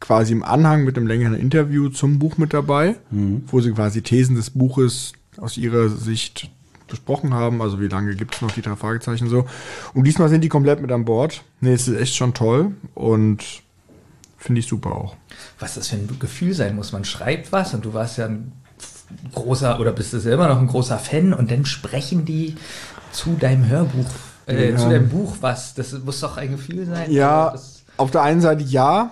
quasi im Anhang mit einem längeren Interview zum Buch mit dabei, wo sie quasi Thesen des Buches aus ihrer Sicht besprochen haben. Also wie lange gibt es noch die drei Fragezeichen so. Und diesmal sind die komplett mit an Bord. Nee, es ist echt schon toll und finde ich super auch. Was das für ein Gefühl sein muss. Man schreibt was und du warst ja ein großer oder bist du immer noch ein großer Fan und dann sprechen die zu deinem Hörbuch, äh, Ja. zu deinem Buch was. Das muss doch ein Gefühl sein. Ja, Das, auf der einen Seite ja.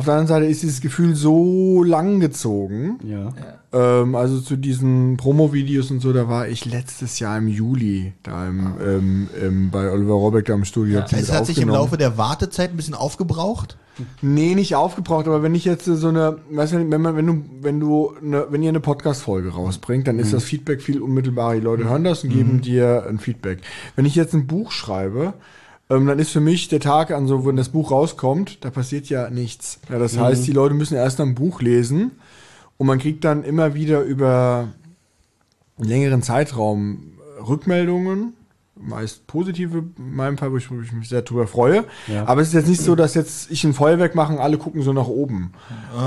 Auf der anderen Seite ist dieses Gefühl so lang gezogen. Ja. Ähm, also zu diesen Promo-Videos und so, da war ich letztes Jahr im Juli da im, ähm, ähm, bei Oliver Robeck da im Studio. die Es hat sich im. Laufe der Wartezeit ein bisschen aufgebraucht. Nee, nicht aufgebraucht, aber wenn ich jetzt so eine, weißt du, wenn man, wenn du, wenn du, eine, wenn ihr eine Podcast-Folge rausbringt, dann ist das Feedback viel unmittelbarer. Die Leute hören das und geben dir ein Feedback. Wenn ich jetzt ein Buch schreibe, ähm, dann ist für mich der Tag an so, wenn das Buch rauskommt, da passiert ja nichts. Ja, das heißt, die Leute müssen erst ein Buch lesen und man kriegt dann immer wieder über einen längeren Zeitraum Rückmeldungen meist positive in meinem Fall, wo ich, wo ich mich sehr drüber freue. Ja. Aber es ist jetzt nicht so, dass jetzt ich ein Feuerwerk mache und alle gucken so nach oben.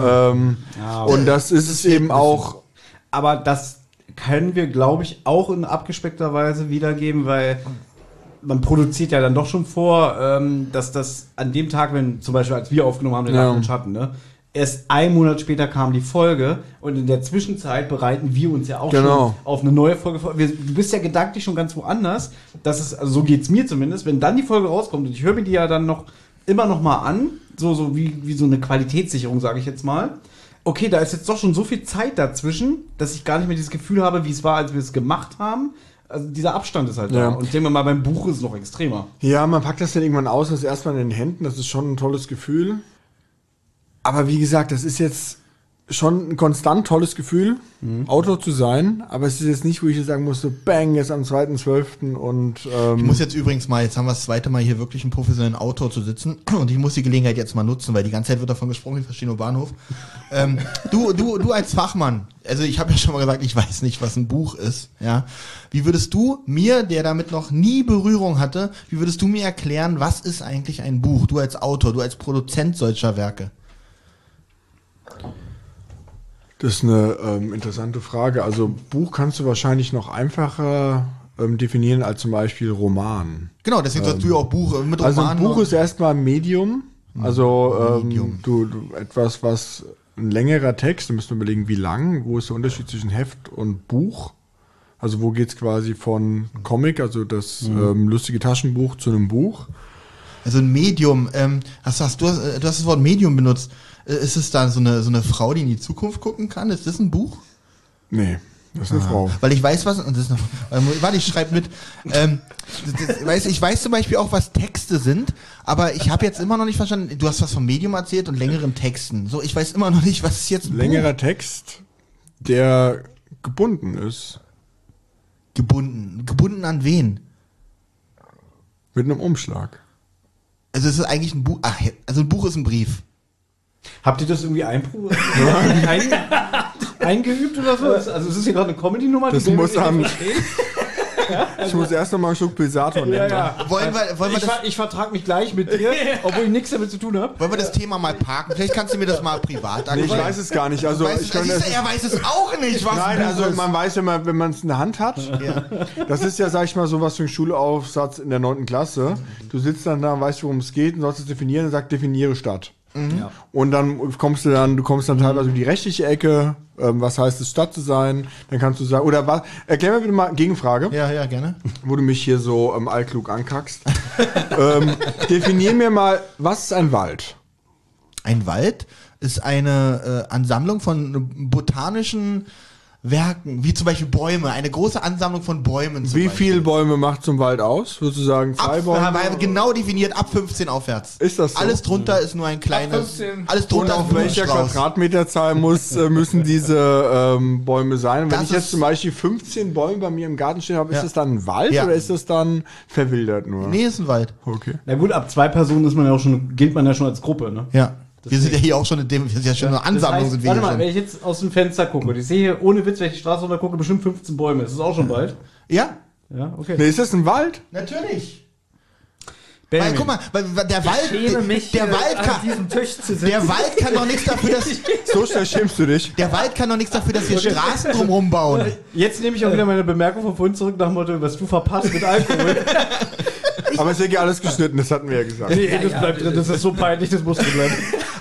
Ähm, Ja, und das ist es eben auch. Aber das können wir, glaube ich, auch in abgespeckter Weise wiedergeben, weil man produziert ja dann doch schon vor, ähm, dass das an dem Tag, wenn zum Beispiel als wir aufgenommen haben, den Ja. Nacht und Schatten, ne? Erst ein Monat später kam die Folge und in der Zwischenzeit bereiten wir uns ja auch Genau. schon auf eine neue Folge vor. Wir, du bist ja gedanklich schon ganz woanders. Das ist, also so geht's mir zumindest. Wenn dann die Folge rauskommt und ich höre mir die ja dann noch immer noch mal an, so, so wie, wie so eine Qualitätssicherung, sage ich jetzt mal. Okay, da ist jetzt doch schon so viel Zeit dazwischen, dass ich gar nicht mehr dieses Gefühl habe, wie es war, als wir es gemacht haben. Also dieser Abstand ist halt Ja. da. Und ich denke mal, beim Buch ist es noch extremer. Ja, man packt das dann irgendwann aus, das erstmal in den Händen, das ist schon ein tolles Gefühl. Aber wie gesagt, das ist jetzt schon ein konstant tolles Gefühl, Autor zu sein, aber es ist jetzt nicht, wo ich jetzt sagen musste, bang, jetzt am 2.12. und ähm, Ich muss jetzt übrigens mal, jetzt haben wir das zweite Mal hier wirklich einen professionellen Autor zu sitzen und ich muss die Gelegenheit jetzt mal nutzen, weil die ganze Zeit wird davon gesprochen, ich verstehe nur Bahnhof. ähm, du, du, du als Fachmann, also ich habe ja schon mal gesagt, ich weiß nicht, was ein Buch ist, ja. Wie würdest du mir, der damit noch nie Berührung hatte, wie würdest du mir erklären, was ist eigentlich ein Buch? Du als Autor, du als Produzent solcher Werke. Das ist eine ähm, interessante Frage. Also Buch kannst du wahrscheinlich noch einfacher ähm, definieren als zum Beispiel Roman. Genau, deswegen sagst du ja auch Buch äh, mit Also ein Romanen Buch und- ist erstmal ein Medium. Also ähm, Medium. Du, du etwas, was ein längerer Text, da müssen wir überlegen, wie lang, wo ist der Unterschied zwischen Heft und Buch? Also wo geht's quasi von Comic, also das ähm, lustige Taschenbuch, zu einem Buch? Also ein Medium, ähm, hast, hast, du, hast, äh, du hast das Wort Medium benutzt. Äh, Ist es da so eine, so eine Frau, die in die Zukunft gucken kann? Ist das ein Buch? Nee, das ist eine Frau. Weil ich weiß was, und das ist noch, ähm, warte, ich schreibe mit. Ähm, das, weiß, ich weiß zum Beispiel auch, was Texte sind, aber ich habe jetzt immer noch nicht verstanden, du hast was vom Medium erzählt und längeren Texten. So, ich weiß immer noch nicht, was ist jetzt Längerer Text, der gebunden ist Buch? gebunden. Gebunden an wen? mit einem Umschlag. Also es ist eigentlich ein Buch, ach, also ein Buch ist ein Brief. Habt ihr das irgendwie einpro ein, eingeübt oder so? Also es ist hier gerade eine Comedy-Nummer. Das muss verstehen. Ich muss erst noch mal einen Schluck Pilsator nehmen. Ja, ja. Wollen wir, wollen wir Ich, das, ver ich vertrag mich gleich mit dir, obwohl ich nichts damit zu tun habe. wollen wir das Thema mal parken? Vielleicht kannst du mir das mal privat Nee, ich weiß es gar nicht. Also ich kann das, er weiß es auch nicht, was Nein, also ist. man weiß, wenn man wenn man es in der Hand hat. Das ist ja, sag ich mal, so was für ein Schulaufsatz in der 9. Klasse. Du sitzt dann da und weißt, worum es geht und sollst es definieren und sagt, definiere Stadt. Und dann kommst du dann, du kommst dann teilweise über die rechtliche Ecke, ähm, was heißt es, Stadt zu sein, dann kannst du sagen, oder was, erklär mir bitte mal, Gegenfrage, ja, ja, gerne. wo du mich hier so ähm, allklug ankackst. ähm, definier mir mal, was ist ein Wald? Ein Wald ist eine äh, Ansammlung von botanischen Werken, wie zum Beispiel Bäume, eine große Ansammlung von Bäumen. zum Wie Beispiel. viele Bäume macht ein Wald aus? Sozusagen Ab, Freibäume? war genau definiert ab 15 aufwärts. Ist das so? Alles drunter ist nur ein kleines. 15. Alles Und drunter auf ist ein welcher. Quadratmeterzahl muss, äh, müssen diese ähm, Bäume sein? Und wenn Das ich jetzt zum Beispiel 15 Bäume bei mir im Garten stehen habe, ist Ja. das dann ein Wald Ja. oder ist das dann verwildert nur? Nee, ist ein Wald. Okay. Na gut, ab zwei Personen ist man ja auch schon, gilt man ja schon als Gruppe, ne? Ja. Wir sind ja hier auch schon in dem, wir sind ja schon eine Ansammlung das heißt, sind wir Warte hier mal, wenn schon. ich jetzt aus dem Fenster gucke und ich sehe hier ohne Witz, wenn ich die Straße runter gucke, bestimmt 15 Bäume. Ist das auch schon bald? Ja, Ja, okay. Nee, ist das ein Wald? natürlich. Weil, guck mal, weil, weil der Wald, schäme mich, der äh, Wald an kann, diesem Tisch zu sitzen. der Wald kann doch nichts dafür, dass, So schnell schämst du dich. der Wald kann doch nichts dafür, dass wir Straßen drumherum bauen. Jetzt nehme ich auch wieder meine Bemerkung von vorhin zurück nach dem Motto, was du verpasst mit Alkohol. Aber es wird ja alles geschnitten, das hatten wir ja gesagt. nee, das bleibt drin, das ist so peinlich, das muss drin bleiben.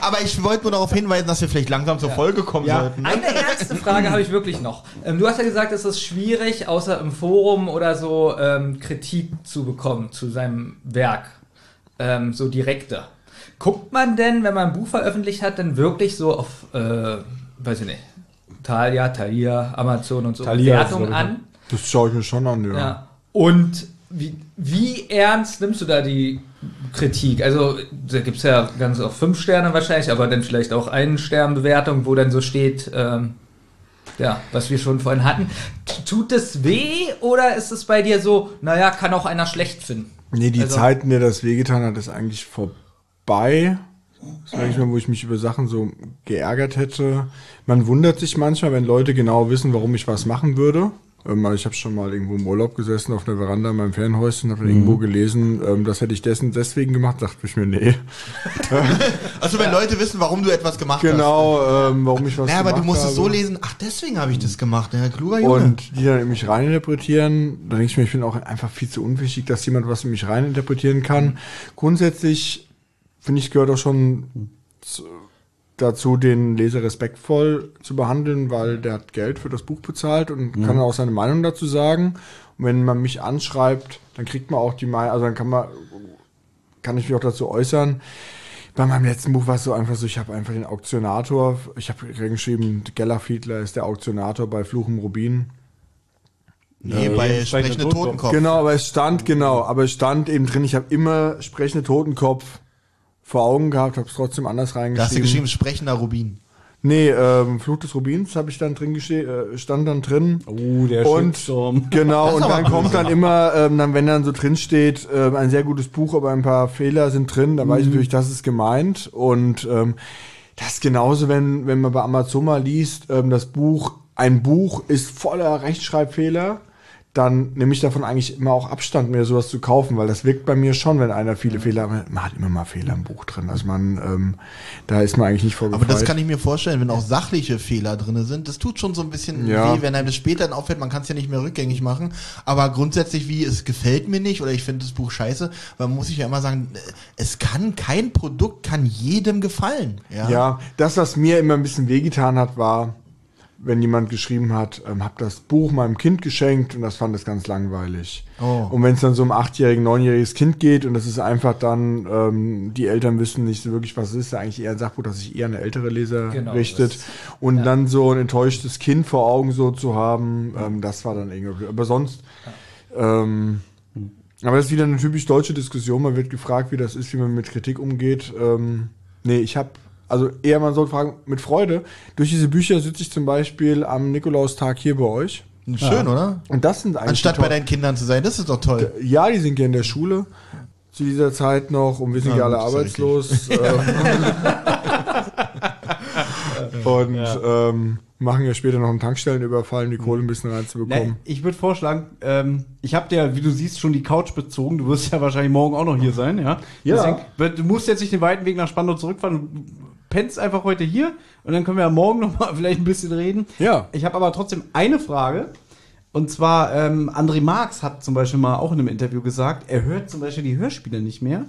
Aber ich wollte nur darauf hinweisen, dass wir vielleicht langsam zur Folge kommen Ja. sollten. Eine ernste Frage habe ich wirklich noch. Ähm, du hast ja gesagt, es ist schwierig, außer im Forum oder so ähm, Kritik zu bekommen zu seinem Werk. Ähm, so direkte. Guckt man denn, wenn man ein Buch veröffentlicht hat, dann wirklich so auf, äh, weiß ich nicht, Thalia, Thalia, Amazon und so Thalia ist, ich, an? Das schaue ich mir schon an, ja. Ja. Und wie, wie ernst nimmst du da die Kritik? Also, da gibt es ja ganz oft fünf Sterne wahrscheinlich, aber dann vielleicht auch einen Stern Bewertung, wo dann so steht, ähm, ja, was wir schon vorhin hatten. Tut es weh oder ist es bei dir so, naja, kann auch einer schlecht finden? Nee, die Also- Zeit, in der das wehgetan hat, ist eigentlich vorbei. Das war nicht mehr, wo ich mich über Sachen so geärgert hätte. Man wundert sich manchmal, wenn Leute genau wissen, warum ich was machen würde. Ähm, also ich habe schon mal irgendwo im Urlaub gesessen auf einer Veranda in meinem Ferienhäuschen, habe dann irgendwo gelesen, ähm, das hätte ich dessen deswegen gemacht, dachte ich mir, nee. Also wenn Leute wissen, warum du etwas gemacht hast. Genau, ähm, warum ich was Naja, aber du gemacht musst es habe. so lesen, ach, deswegen habe ich das gemacht. Ja, kluger Junge. Und die dann in mich reininterpretieren, da denke ich mir, ich bin auch einfach viel zu unwichtig, dass jemand was in mich reininterpretieren kann. Grundsätzlich, finde ich, gehört auch schon zu, dazu, den Leser respektvoll zu behandeln, weil der hat Geld für das Buch bezahlt und kann auch seine Meinung dazu sagen. Und wenn man mich anschreibt, dann kriegt man auch die Meinung, also dann kann man, kann ich mich auch dazu äußern. Bei meinem letzten Buch war es so einfach so, ich habe einfach den Auktionator, ich habe geschrieben, Geller Fiedler ist der Auktionator bei Fluch im Rubin. nee, bei sprechende sprechende Totenkopf. Totenkopf. Genau, aber es stand, genau, aber es stand eben drin, ich habe immer sprechende Totenkopf vor Augen gehabt, habe es trotzdem anders Da hast du reingeschrieben. geschrieben, sprechender Rubin. Nee, ähm, Fluch des Rubins habe ich dann drin äh, stand dann drin. Oh, der Und genau, und dann kommt dann immer, ähm, dann, wenn dann so drin steht, ähm, ein sehr gutes Buch, aber ein paar Fehler sind drin, dann weiß ich natürlich, das ist gemeint. Und ähm, das ist genauso, wenn, wenn man bei Amazon mal liest, ähm, das Buch, ein Buch ist voller Rechtschreibfehler, dann nehme ich davon eigentlich immer auch Abstand, mir sowas zu kaufen, weil das wirkt bei mir schon, wenn einer viele Fehler hat. Man hat immer mal Fehler im Buch drin. Also man, ähm, da ist man eigentlich nicht Aber vorgefeit. das kann ich mir vorstellen, wenn auch sachliche Fehler drin sind. Das tut schon so ein bisschen Ja. weh, wenn einem das später dann auffällt. Man kann es ja nicht mehr rückgängig machen. Aber grundsätzlich, wie es gefällt mir nicht oder ich finde das Buch scheiße, man muss sich ja immer sagen, äh, es kann kein Produkt kann jedem gefallen. Ja. Ja, das, was mir immer ein bisschen wehgetan hat, war, wenn jemand geschrieben hat, ähm, hab das Buch meinem Kind geschenkt und das fand es ganz langweilig. Oh. Und wenn es dann so um achtjährigen, neunjähriges Kind geht und das ist einfach dann, ähm, die Eltern wissen nicht so wirklich, was es ist, eigentlich eher ein Sachbuch, das sich eher an ältere Leser Genau, richtet. das- Und dann so ein enttäuschtes Kind vor Augen so zu haben, ähm, das war dann irgendwie. Aber sonst, ähm, aber das ist wieder eine typisch deutsche Diskussion. Man wird gefragt, wie das ist, wie man mit Kritik umgeht. Ähm, nee, ich habe, also eher man soll fragen, mit Freude. Durch diese Bücher sitze ich zum Beispiel am Nikolaustag hier bei euch. Schön, oder? Und das sind eigentlich. Anstatt bei deinen Kindern zu sein, das ist doch toll. Ja, die sind ja in der Schule zu dieser Zeit noch und wir sind Ja, ja alle ja arbeitslos. ähm, und ähm, machen ja später noch einen Tankstellenüberfall, um die Kohle ein bisschen reinzubekommen. Nee, ich würde vorschlagen, ähm, ich habe dir, wie du siehst, schon die Couch bezogen. Du wirst ja wahrscheinlich morgen auch noch hier sein, ja? Ja. Deswegen, du musst jetzt nicht den weiten Weg nach Spandau zurückfahren. Du pennst einfach heute hier und dann können wir ja morgen noch mal vielleicht ein bisschen reden. Ja. Ich habe aber trotzdem eine Frage. Und zwar, ähm, André Marx hat zum Beispiel mal auch in einem Interview gesagt, er hört zum Beispiel die Hörspiele nicht mehr,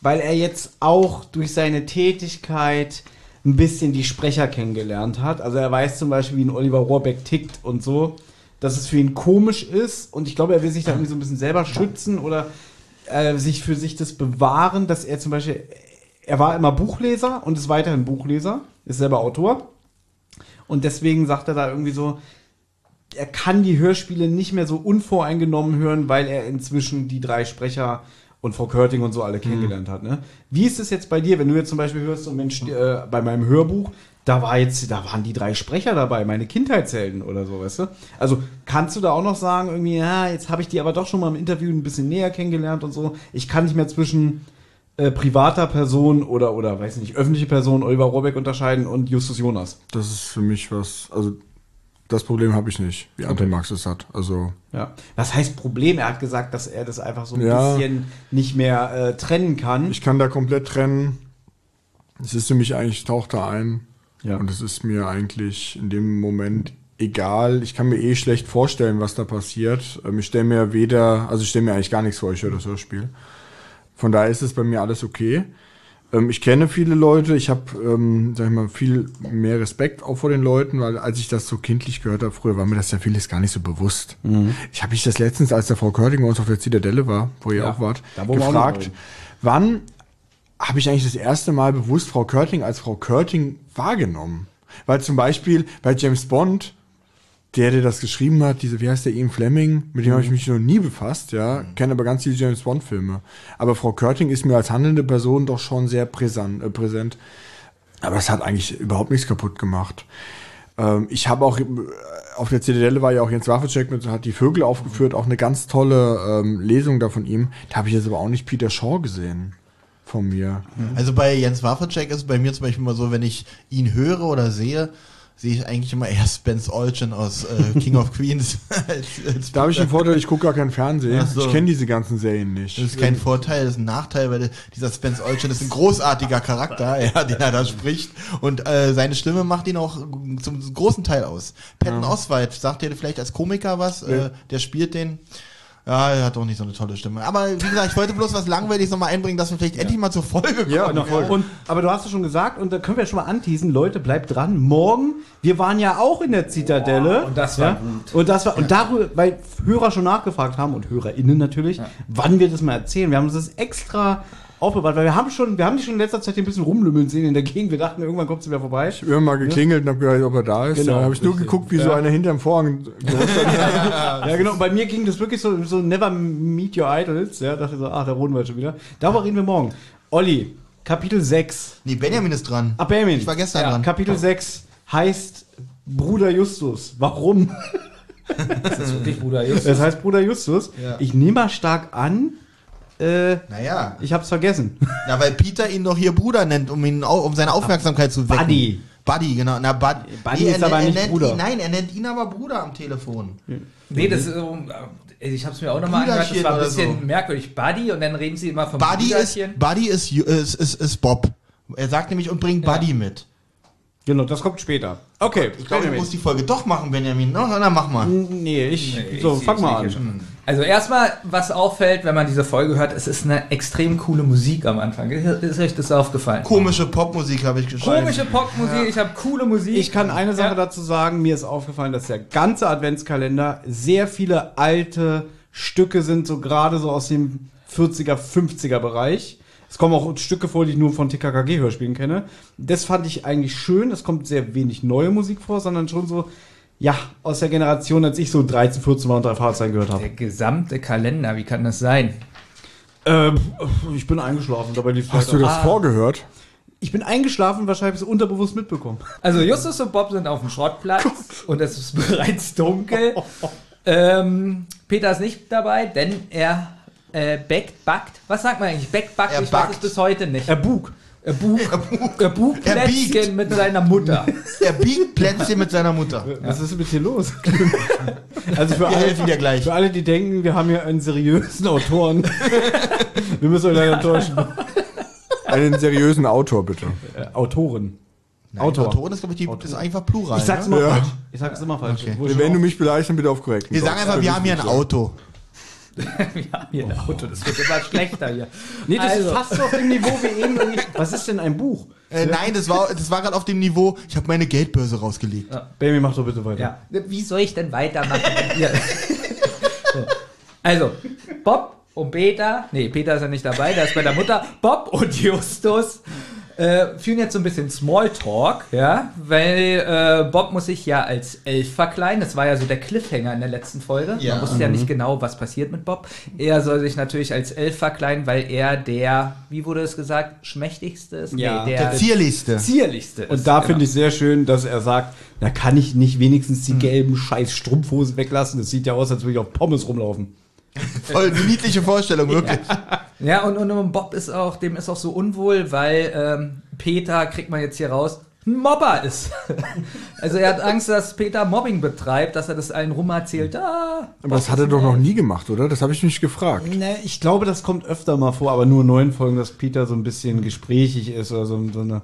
weil er jetzt auch durch seine Tätigkeit ein bisschen die Sprecher kennengelernt hat. Also er weiß zum Beispiel, wie ein Oliver Rohrbeck tickt und so, dass es für ihn komisch ist. Und ich glaube, er will sich da irgendwie so ein bisschen selber schützen oder äh, sich für sich das bewahren, dass er zum Beispiel, er war immer Buchleser und ist weiterhin Buchleser, ist selber Autor. Und deswegen sagt er da irgendwie so, er kann die Hörspiele nicht mehr so unvoreingenommen hören, weil er inzwischen die drei Sprecher und Frau Körting und so alle kennengelernt hat. Ne? Wie ist es jetzt bei dir, wenn du jetzt zum Beispiel hörst, so Mensch, äh, bei meinem Hörbuch, da war jetzt, da waren die drei Sprecher dabei, meine Kindheitshelden oder so, weißt du? Also kannst du da auch noch sagen, irgendwie, ja, jetzt habe ich die aber doch schon mal im Interview ein bisschen näher kennengelernt und so. Ich kann nicht mehr zwischen äh, privater Person oder, oder, weiß nicht, öffentliche Person, Oliver Rohrbeck unterscheiden und Justus Jonas. Das ist für mich was, also das Problem habe ich nicht, wie André Max es hat. Also Ja. Was heißt Problem? Er hat gesagt, dass er das einfach so ein Ja. bisschen nicht mehr äh, trennen kann. ich kann da komplett trennen. Es ist für mich eigentlich, taucht da ein. Ja. Und es ist mir eigentlich in dem Moment egal. Ich kann mir eh schlecht vorstellen, was da passiert. Ähm, Ich stelle mir weder, also ich stelle mir eigentlich gar nichts vor, ich höre das Hörspiel. Von daher ist es bei mir alles okay. Ähm, Ich kenne viele Leute, ich habe, ähm, sag ich mal, viel mehr Respekt auch vor den Leuten, weil als ich das so kindlich gehört habe, früher war mir das ja vieles gar nicht so bewusst. Ich habe mich das letztens, als der Frau Körting bei uns auf der Zitadelle war, wo ihr Ja, auch wart, auch gefragt, waren. wann habe ich eigentlich das erste Mal bewusst Frau Körting als Frau Körting wahrgenommen. Weil zum Beispiel bei James Bond, der, der das geschrieben hat, diese, wie heißt der, Ian Fleming, mit dem habe ich mich noch nie befasst, ja, kenne aber ganz viele James Bond Filme. Aber Frau Körting ist mir als handelnde Person doch schon sehr präsent. Äh, präsent. Aber es hat eigentlich überhaupt nichts kaputt gemacht. Ähm, ich habe auch, äh, auf der Zitadelle war ja auch Jens Waffelcheck mit, hat die Vögel aufgeführt, auch eine ganz tolle ähm, Lesung da von ihm. Da habe ich jetzt aber auch nicht Peter Shaw gesehen von mir. Also bei Jens Waffelcheck ist bei mir zum Beispiel immer so, wenn ich ihn höre oder sehe, sehe ich eigentlich immer eher Spence Olchen aus äh, King of Queens. als, als Da habe ich den Vorteil, ich gucke gar keinen Fernsehen. So. Ich kenne diese ganzen Serien nicht. Das ist kein Vorteil, das ist ein Nachteil, weil dieser Spence Olchen ist ein großartiger Charakter, ja, den er da spricht. Und äh, seine Stimme macht ihn auch zum großen Teil aus. Patton Oswalt, sagt dir vielleicht als Komiker was? Äh, der spielt den. Ja, er hat auch nicht so eine tolle Stimme. Aber wie gesagt, ich wollte bloß was Langweiliges nochmal einbringen, dass wir vielleicht endlich mal zur Folge kommen. Ja, Genau. Und, aber du hast es schon gesagt, und da können wir schon mal anteasen, Leute, bleibt dran. Morgen, wir waren ja auch in der Zitadelle. und das war ja? gut. Und das war, und darüber, weil Hörer schon nachgefragt haben und HörerInnen natürlich, wann wir das mal erzählen. Wir haben uns das extra aufbewahrt, weil wir haben schon, wir haben die schon in letzter Zeit ein bisschen rumlümmeln sehen in der Gegend. Wir dachten, irgendwann kommt sie wieder vorbei. Ich habe immer mal geklingelt und habe gedacht, ob er da ist. Genau, Dann habe ich nur geguckt, wie so Ja. einer hinterm Vorhang. Ja, genau. Bei mir ging das wirklich so, so never meet your idols. Ja, dachte so, ach, der Rodenwald schon wieder. Darüber reden wir morgen. Olli, Kapitel 6. Nee, Benjamin ist dran. Ah, Benjamin. Ich war gestern ja, dran. Kapitel 6 heißt Bruder Justus. Warum? Das ist wirklich Bruder Justus. Das heißt Bruder Justus. Ja. Ich nehme mal stark an, äh, Naja. ich hab's vergessen. Ja, weil Peter ihn doch hier Bruder nennt, um ihn um seine Aufmerksamkeit zu wecken. Buddy. Buddy, genau. Na, Bud Buddy er ist aber nennt- er nicht nennt Bruder. Ihn, nein, er nennt ihn aber Bruder am Telefon. Nee, das ist so, äh, ich habe es mir auch nochmal angehört, das war ein bisschen so. merkwürdig. Buddy und dann reden sie immer vom Buddy ist. Buddy ist, ist, ist, ist Bob. Er sagt nämlich und bringt Ja. Buddy mit. Genau, das kommt später. Okay, Ich glaube, du musst die Folge doch machen, Benjamin. No, na, na, mach mal. Nee, ich. Nee, so, ich- fang ich mal an. Also erstmal, was auffällt, wenn man diese Folge hört, es ist eine extrem coole Musik am Anfang. Ist euch das aufgefallen? Komische Popmusik habe ich geschrieben. Komische Popmusik, ich habe coole Musik. Ich kann eine Sache Ja. dazu sagen. Mir ist aufgefallen, dass der ganze Adventskalender sehr viele alte Stücke sind, so gerade so aus dem 40er, 50er Bereich. Es kommen auch Stücke vor, die ich nur von TKKG-Hörspielen kenne. Das fand ich eigentlich schön. Es kommt sehr wenig neue Musik vor, sondern schon so, ja, aus der Generation, als ich so 13, 14 war und drei Fahrzeuge gehört habe. Der gesamte Kalender, wie kann das sein? Ähm, ich bin eingeschlafen, dabei lief Hast du das Ah. vorgehört? Ich bin eingeschlafen, wahrscheinlich so unterbewusst mitbekommen. Also Justus und Bob sind auf dem Schrottplatz und es ist bereits dunkel. ähm, Peter ist nicht dabei, denn er äh, backt, backt. Was sagt man eigentlich? Backt, backt? Er ich weiß backt. es bis heute nicht. Er bug. Er bug, er bug Er biegt. Plätzchen mit seiner Mutter. Er biegt Plätzchen mit seiner Mutter. Was ist mit dir los? also für Wir alle, helfen dir gleich. für alle, die denken, wir haben hier einen seriösen Autoren. wir müssen euch leider enttäuschen. Einen seriösen Autor, bitte. Äh, Autoren. Nein, Autor. Autoren ist, glaube ich, die, das ist einfach plural. Ich sag's ne? immer Ja. falsch. Ich sag's immer falsch. Okay. Wenn du mich beleidigst, dann bitte auf korrekt. Wir sagen einfach, wir haben hier ein Auto. Wir haben hier ein Auto, das wird immer schlechter hier. Nee, das Also. ist fast so auf dem Niveau wie eben. irgendwie- Was ist denn ein Buch? Äh, nein, das war, das war gerade auf dem Niveau, ich habe meine Geldbörse rausgelegt. Baby, mach doch bitte weiter. Ja. Wie soll ich denn weitermachen? ja. so. Also, Bob und Peter, nee, Peter ist ja nicht dabei, der ist bei der Mutter. Bob und Justus äh, führen jetzt so ein bisschen Smalltalk, ja, weil äh, Bob muss sich ja als Elf verkleiden. Das war ja so der Cliffhanger in der letzten Folge. Ja. Man wusste ja nicht genau, was passiert mit Bob. Er soll sich natürlich als Elf verkleiden, weil er der, wie wurde es gesagt, schmächtigste ist? Ja. nee, Der der, zierlichste. zierlichste ist. Und da genau. finde ich sehr schön, dass er sagt, da kann ich nicht wenigstens die gelben scheiß Strumpfhosen weglassen. Das sieht ja aus, als würde ich auf Pommes rumlaufen. Voll eine niedliche Vorstellung, wirklich. Ja, und, und, und Bob ist auch, dem ist auch so unwohl, weil ähm, Peter, kriegt man jetzt hier raus, ein Mobber ist. also er hat Angst, dass Peter Mobbing betreibt, dass er das allen rum erzählt. Ah, Aber das hat er doch noch nie gemacht, oder? Das habe ich mich gefragt. Ne, ich glaube, das kommt öfter mal vor, aber nur in neuen Folgen, dass Peter so ein bisschen gesprächig ist oder so, so eine.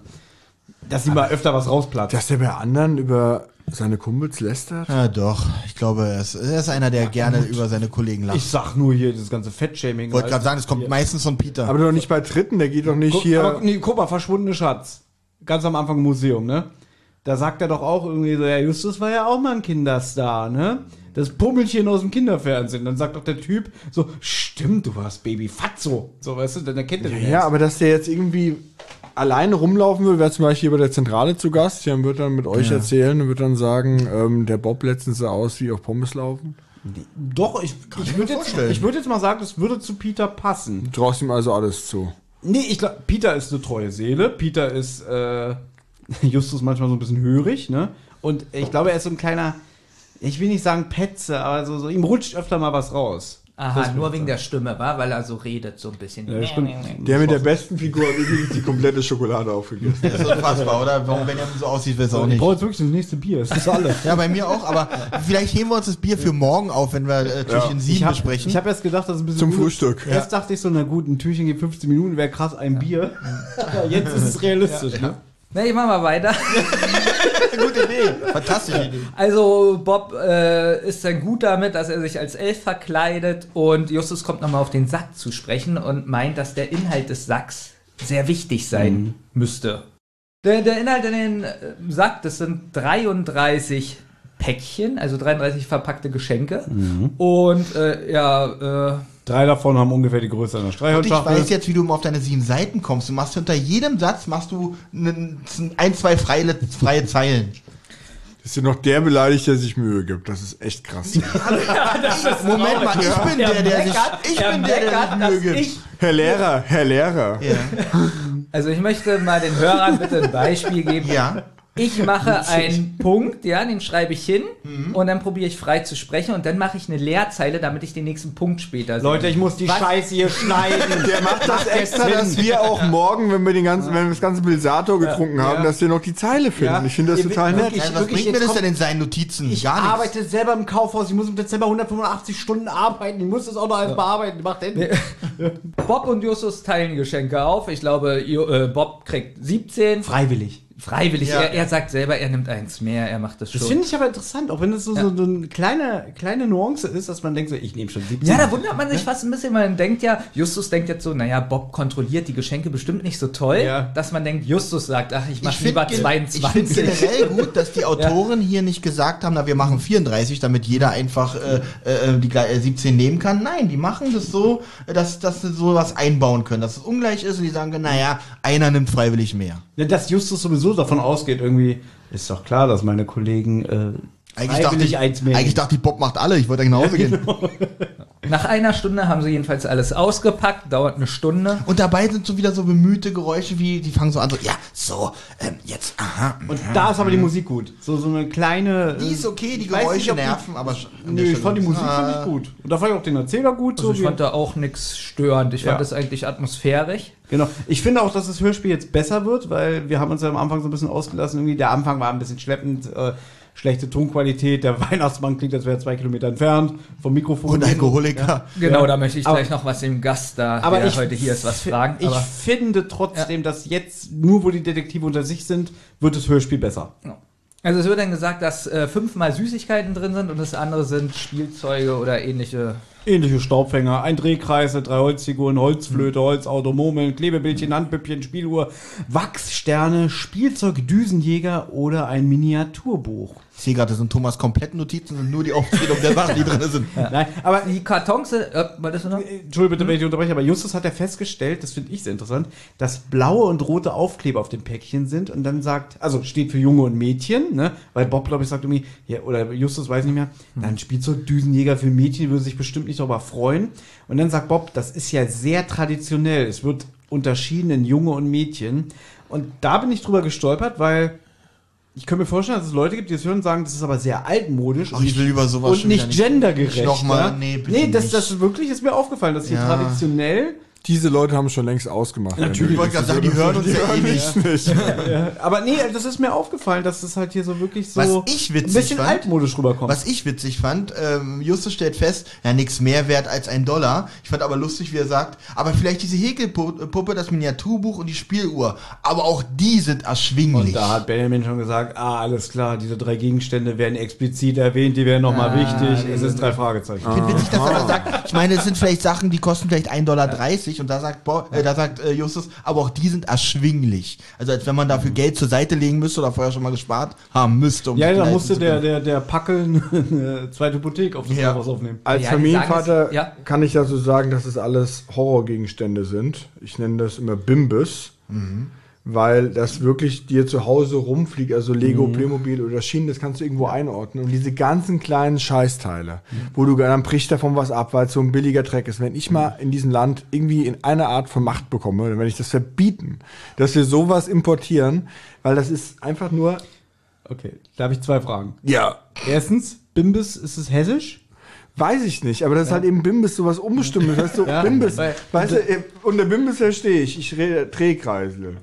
Dass ihm mal öfter was rausplatzt. Dass der bei anderen über seine Kumpels lästert? Ja, doch. Ich glaube, er ist, er ist einer, der gerne über seine Kollegen lacht. Ich sag nur hier das ganze Fettshaming. Ich wollte gerade sagen, es kommt meistens von Peter. Aber doch nicht bei Dritten, der geht doch nicht Guck, hier. aber, nee, guck mal, verschwundene Schatz. Ganz am Anfang im Museum, ne? Da sagt er doch auch irgendwie so, ja, Justus war ja auch mal ein Kinderstar, ne? Das Pummelchen aus dem Kinderfernsehen. Dann sagt doch der Typ so, stimmt, du warst Baby Fatzo. So, weißt du, dann erkennt er den Ja, aber dass der jetzt irgendwie alleine rumlaufen will, wäre zum Beispiel hier bei der Zentrale zu Gast, der wird dann mit euch erzählen und wird dann sagen, ähm, der Bob letztens sah aus wie auf Pommes laufen. Doch, ich, ich mir würde jetzt, ich würd jetzt mal sagen, das würde zu Peter passen. Du traust ihm also alles zu. Nee, ich glaube, Peter ist eine treue Seele. Peter ist äh, Justus manchmal so ein bisschen hörig, ne? Und ich glaube, er ist so ein kleiner, ich will nicht sagen Petze, aber so, so ihm rutscht öfter mal was raus. Aha, nur wegen der Stimme, war, weil er so redet, so ein bisschen. Ja, stimmt. Der mit der besten Figur hat übrigens die komplette Schokolade aufgegessen. Das ist unfassbar, oder? Warum Benjamin so aussieht, weiß auch Ich nicht. brauche jetzt wirklich das nächste Bier. Das ist alles. Ja, bei mir auch, aber vielleicht heben wir uns das Bier für morgen auf, wenn wir äh, Türchen 7 Ich habe besprechen. hab erst gedacht, das ist ein bisschen. Zum gut. Frühstück. Erst dachte ich so, na gut, ein Türchen geht 15 Minuten, wäre krass, ein Bier. Aber jetzt ist es realistisch, ne? Na, ich mach mal weiter. gute Idee. Fantastische Idee. Also Bob äh, ist dann gut damit, dass er sich als Elf verkleidet und Justus kommt nochmal auf den Sack zu sprechen und meint, dass der Inhalt des Sacks sehr wichtig sein müsste. Der, der Inhalt in den äh, Sack, das sind 33 Päckchen, also 33 verpackte Geschenke. Und äh, ja, äh, Drei davon haben ungefähr die Größe einer Und ich Streichholzschachtel. weiß jetzt, wie du immer auf deine sieben Seiten kommst. Du machst hinter jedem Satz machst du ein, zwei freie, freie Zeilen. Das ist ja noch der beleidigt, der sich Mühe gibt. Das ist echt krass. Moment mal, ich bin der, der sich, ich bin der, der sich Mühe gibt. ich Herr Lehrer, Herr Lehrer. Ja. Also ich möchte mal den Hörern bitte ein Beispiel geben. ja. Ich mache einen Punkt, ja, den schreibe ich hin und dann probiere ich frei zu sprechen und dann mache ich eine Leerzeile, damit ich den nächsten Punkt später sehe. Leute, ich muss die Was? Scheiße hier schneiden. Der macht das extra, dass wir auch morgen, wenn wir den ganzen, wenn wir das ganze Bilsator getrunken haben, Ja. dass wir noch die Zeile finden. Ja. Ich finde das Ihr- total nett. was wirklich, bringt mir das denn in seinen Notizen? Ich Gar nichts. arbeite selber im Kaufhaus. Ich muss im Dezember 185 Stunden arbeiten. Ich muss das auch noch alles bearbeiten. Macht denn? Bob und Justus teilen Geschenke auf. Ich glaube, äh, Bob kriegt 17. Freiwillig. Freiwillig. Ja. Er, er sagt selber, er nimmt eins mehr, er macht das schon. Das finde ich aber interessant, auch wenn es so, so eine kleine, kleine Nuance ist, dass man denkt, so, ich nehme schon 17. ja, da wundert man sich fast ein bisschen, weil man denkt ja, Justus denkt jetzt so, naja, Bob kontrolliert die Geschenke bestimmt nicht so toll, Ja. dass man denkt, Justus sagt, ach, ich mach Ich finde lieber gen- 22. ich find generell gut, dass die Autoren hier nicht gesagt haben, na, wir machen 34, damit jeder einfach äh, äh, die gle- äh, 17 nehmen kann. Nein, die machen das so, äh, dass, dass sie sowas einbauen können, dass es ungleich ist und die sagen, naja, einer nimmt freiwillig mehr. Ja, dass Justus sowieso davon ausgeht, irgendwie, ist doch klar, dass meine Kollegen äh, Eigentlich dachte, ich, eins mehr eigentlich dachte ich, Bob macht alle, ich wollte eigentlich nach Hause gehen. Nach einer Stunde haben sie jedenfalls alles ausgepackt, dauert eine Stunde. Und dabei sind so wieder so bemühte Geräusche, wie die fangen so an, so, ja, so, ähm, jetzt, aha. Und da ist aber die Musik gut. So, so eine kleine. Die ist okay, die Ich weiß Geräusche nicht, ob die- nerven, aber. der ich fand die Musik fand ich Ah. gut. Und da fand ich auch den Erzähler gut. Also so ich wie- fand da auch nichts störend. Ich Ja. fand das eigentlich atmosphärisch. Genau. Ich finde auch, dass das Hörspiel jetzt besser wird, weil wir haben uns ja am Anfang so ein bisschen ausgelassen. Irgendwie der Anfang war ein bisschen schleppend, äh, schlechte Tonqualität. Der Weihnachtsmann klingt, als wäre er zwei Kilometer entfernt vom Mikrofon. Und Alkoholiker. Genau, Ja. da möchte ich Aber- gleich noch was dem Gast da, Aber der ich heute hier ist, was fragen. Ich Aber finde trotzdem, dass jetzt, nur wo die Detektive unter sich sind, wird das Hörspiel besser. Also es wird dann gesagt, dass äh, fünfmal Süßigkeiten drin sind und das andere sind Spielzeuge oder ähnliche. Ähnliche Staubfänger, ein Drehkreisel, drei Holzfiguren, Holzflöte, Holzauto, Murmeln, Klebebildchen, Handpüppchen, Spieluhr, Wachssterne, Spielzeug, Düsenjäger oder ein Miniaturbuch. Ich sehe gerade, das sind Thomas komplett Notizen und nur die Aufzählung der Sachen, die drin sind. Nein, aber Die Kartons sind. Äh, wolltest du noch? Entschuldigung bitte, wenn ich unterbreche, aber Justus hat ja festgestellt, das finde ich sehr interessant, dass blaue und rote Aufkleber auf dem Päckchen sind und dann sagt, also steht für Junge und Mädchen, ne? Weil Bob, glaube ich, sagt irgendwie, ja, oder Justus weiß nicht mehr, dann Spielzeug Düsenjäger für Mädchen würde sich bestimmt nicht darüber freuen. Und dann sagt Bob, das ist ja sehr traditionell. Es wird unterschieden in Junge und Mädchen. Und da bin ich drüber gestolpert, weil ich könnte mir vorstellen, dass es Leute gibt, die das hören und sagen, das ist aber sehr altmodisch. Ach, und ich will über sowas und nicht gendergerecht. nicht noch mal, ja? nee, bitte nee, das, nicht. das wirklich ist mir aufgefallen, dass hier Ja. traditionell, Diese Leute haben schon längst ausgemacht. Natürlich. Ich wollte gerade sagen, die hören uns ja eh nicht. nicht. ja, aber nee, das ist mir aufgefallen, dass es halt hier so wirklich so Was ich witzig ein bisschen fand- altmodisch rüberkommt. Was ich witzig fand, ähm, Justus stellt fest, ja, nichts mehr wert als ein Dollar. Ich fand aber lustig, wie er sagt, aber vielleicht diese Häkelpuppe, das Miniaturbuch und die Spieluhr. Aber auch die sind erschwinglich. und da hat Benjamin schon gesagt, ah, alles klar, diese drei Gegenstände werden explizit erwähnt, die wären nochmal Ah, wichtig. die Es ist drei Fragezeichen. Ich finde witzig, dass er das sagt. Ich meine, es sind vielleicht Sachen, die kosten vielleicht 1,30 Dollar und da sagt, Bo, äh, da sagt äh, Justus, aber auch die sind erschwinglich. Also als wenn man dafür Geld zur Seite legen müsste oder vorher schon mal gespart haben müsste. Um Ja, da musste der, der, der Packel eine zweite Hypothek auf das Ja. Kaufhaus aufnehmen. Als Ja, Familienvater ja. kann ich dazu sagen, dass es alles Horrorgegenstände sind. Ich nenne das immer Bimbus, weil das wirklich dir zu Hause rumfliegt, also Lego, Playmobil oder Schienen, das kannst du irgendwo einordnen. Und diese ganzen kleinen Scheißteile, wo du dann bricht davon was ab, weil es so ein billiger Dreck ist. Wenn ich mal in diesem Land irgendwie in einer Art von Macht bekomme, dann werde ich das verbieten, dass wir sowas importieren, weil das ist einfach nur, Okay, da habe ich zwei Fragen. ja, Erstens, Bimbis, ist es hessisch? Weiß ich nicht, aber das ist halt eben Bimbis sowas Unbestimmtes. Weißt du, Bimbis, Weil- weißt du, äh, unter Bimbis verstehe ich. Ich rede Drehkreisel,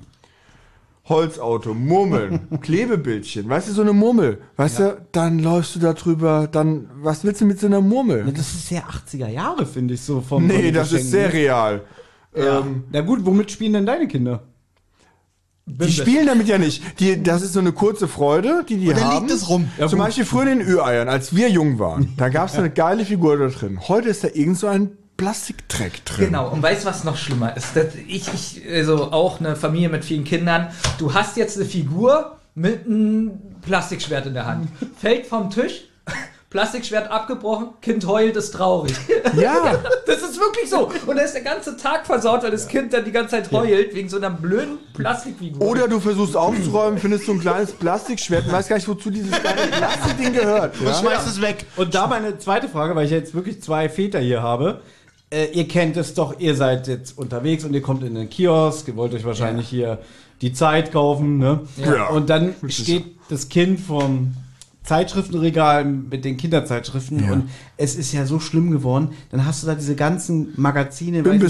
Holzauto, Murmeln, Klebebildchen. Weißt du, so eine Murmel. Weißt du, dann läufst du da drüber, dann, was willst du mit so einer Murmel? Das ist sehr 80er Jahre, finde ich, so vom Nee, das ist sehr ne? real. Ja. Ähm, Na gut, womit spielen denn deine Kinder? die spielen damit ja nicht. Die, das ist so eine kurze Freude, die die Und dann haben. liegt es rum. Zum Beispiel früher in den Ü-Eiern, als wir jung waren. Da gab es eine geile Figur da drin. Heute ist da irgend so ein Plastikdreck drin. Genau, und weißt du, was noch schlimmer ist? Das, ich, ich, also auch eine Familie mit vielen Kindern. Du hast jetzt eine Figur mit einem Plastikschwert in der Hand. Fällt vom Tisch, Plastikschwert abgebrochen, Kind heult, ist traurig. Ja. Das ist wirklich so. Und da ist der ganze Tag versaut, weil das Kind dann die ganze Zeit heult, wegen so einer blöden Plastikfigur. Oder du versuchst aufzuräumen, findest so ein kleines Plastikschwert und weißt gar nicht, wozu dieses kleine Plastikding gehört. Und Ja? schmeißt es weg. Und da meine zweite Frage, weil ich jetzt wirklich zwei Väter hier habe. Äh, ihr kennt es doch, ihr seid jetzt unterwegs und ihr kommt in den Kiosk, ihr wollt euch wahrscheinlich hier die Zeit kaufen, ne? Ja. Und dann steht das Kind vom Zeitschriftenregal mit den Kinderzeitschriften und es ist ja so schlimm geworden. Dann hast du da diese ganzen Magazine, nicht,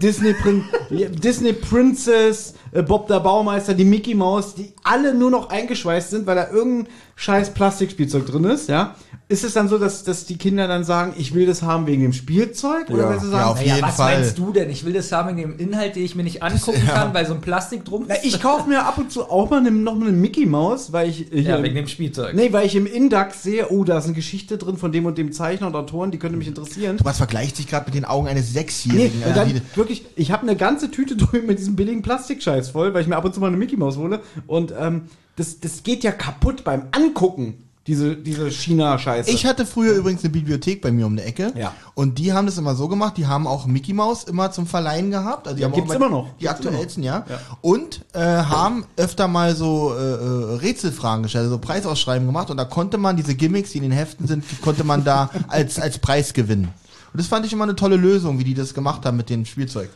Disney, Prin ja, Disney Princess, äh, Bob der Baumeister, die Mickey Mouse, die alle nur noch eingeschweißt sind, weil da irgendein scheiß Plastikspielzeug drin ist, ja. Ist es dann so, dass, dass die Kinder dann sagen, ich will das haben wegen dem Spielzeug? Oder Ja. wenn sie Ja, sagen, auf naja, jeden was Fall. meinst du denn? Ich will das haben wegen dem Inhalt, den ich mir nicht angucken kann, weil so ein Plastik drum na, ist. ich kaufe mir ab und zu auch mal eine, noch mal eine Mickey Maus, weil ich äh, ja, hier- wegen dem Spielzeug. Nee, weil ich im Index sehe, oh, da ist eine Geschichte drin von dem und dem Zeichner und Autoren, die könnte mich interessieren. Was vergleicht sich gerade mit den Augen eines Nee, Sechsjährigen? und Also dann die- wirklich, ich habe eine ganze Tüte drüben mit diesem billigen Plastikscheiß voll, weil ich mir ab und zu mal eine Mickey Maus hole. Und ähm, das, das geht ja kaputt beim Angucken, diese, diese China-Scheiße. Ich hatte früher übrigens eine Bibliothek bei mir um die Ecke. Ja. Und die haben das immer so gemacht, die haben auch Mickey Mouse immer zum Verleihen gehabt. Also die Ja, haben gibt's auch immer noch. Die Gibt's aktuellsten, ja. Und äh, haben öfter mal so äh, äh, Rätselfragen gestellt, also Preisausschreiben gemacht. Und da konnte man diese Gimmicks, die in den Heften sind, konnte man da als, als Preis gewinnen. Und das fand ich immer eine tolle Lösung, wie die das gemacht haben mit dem Spielzeug.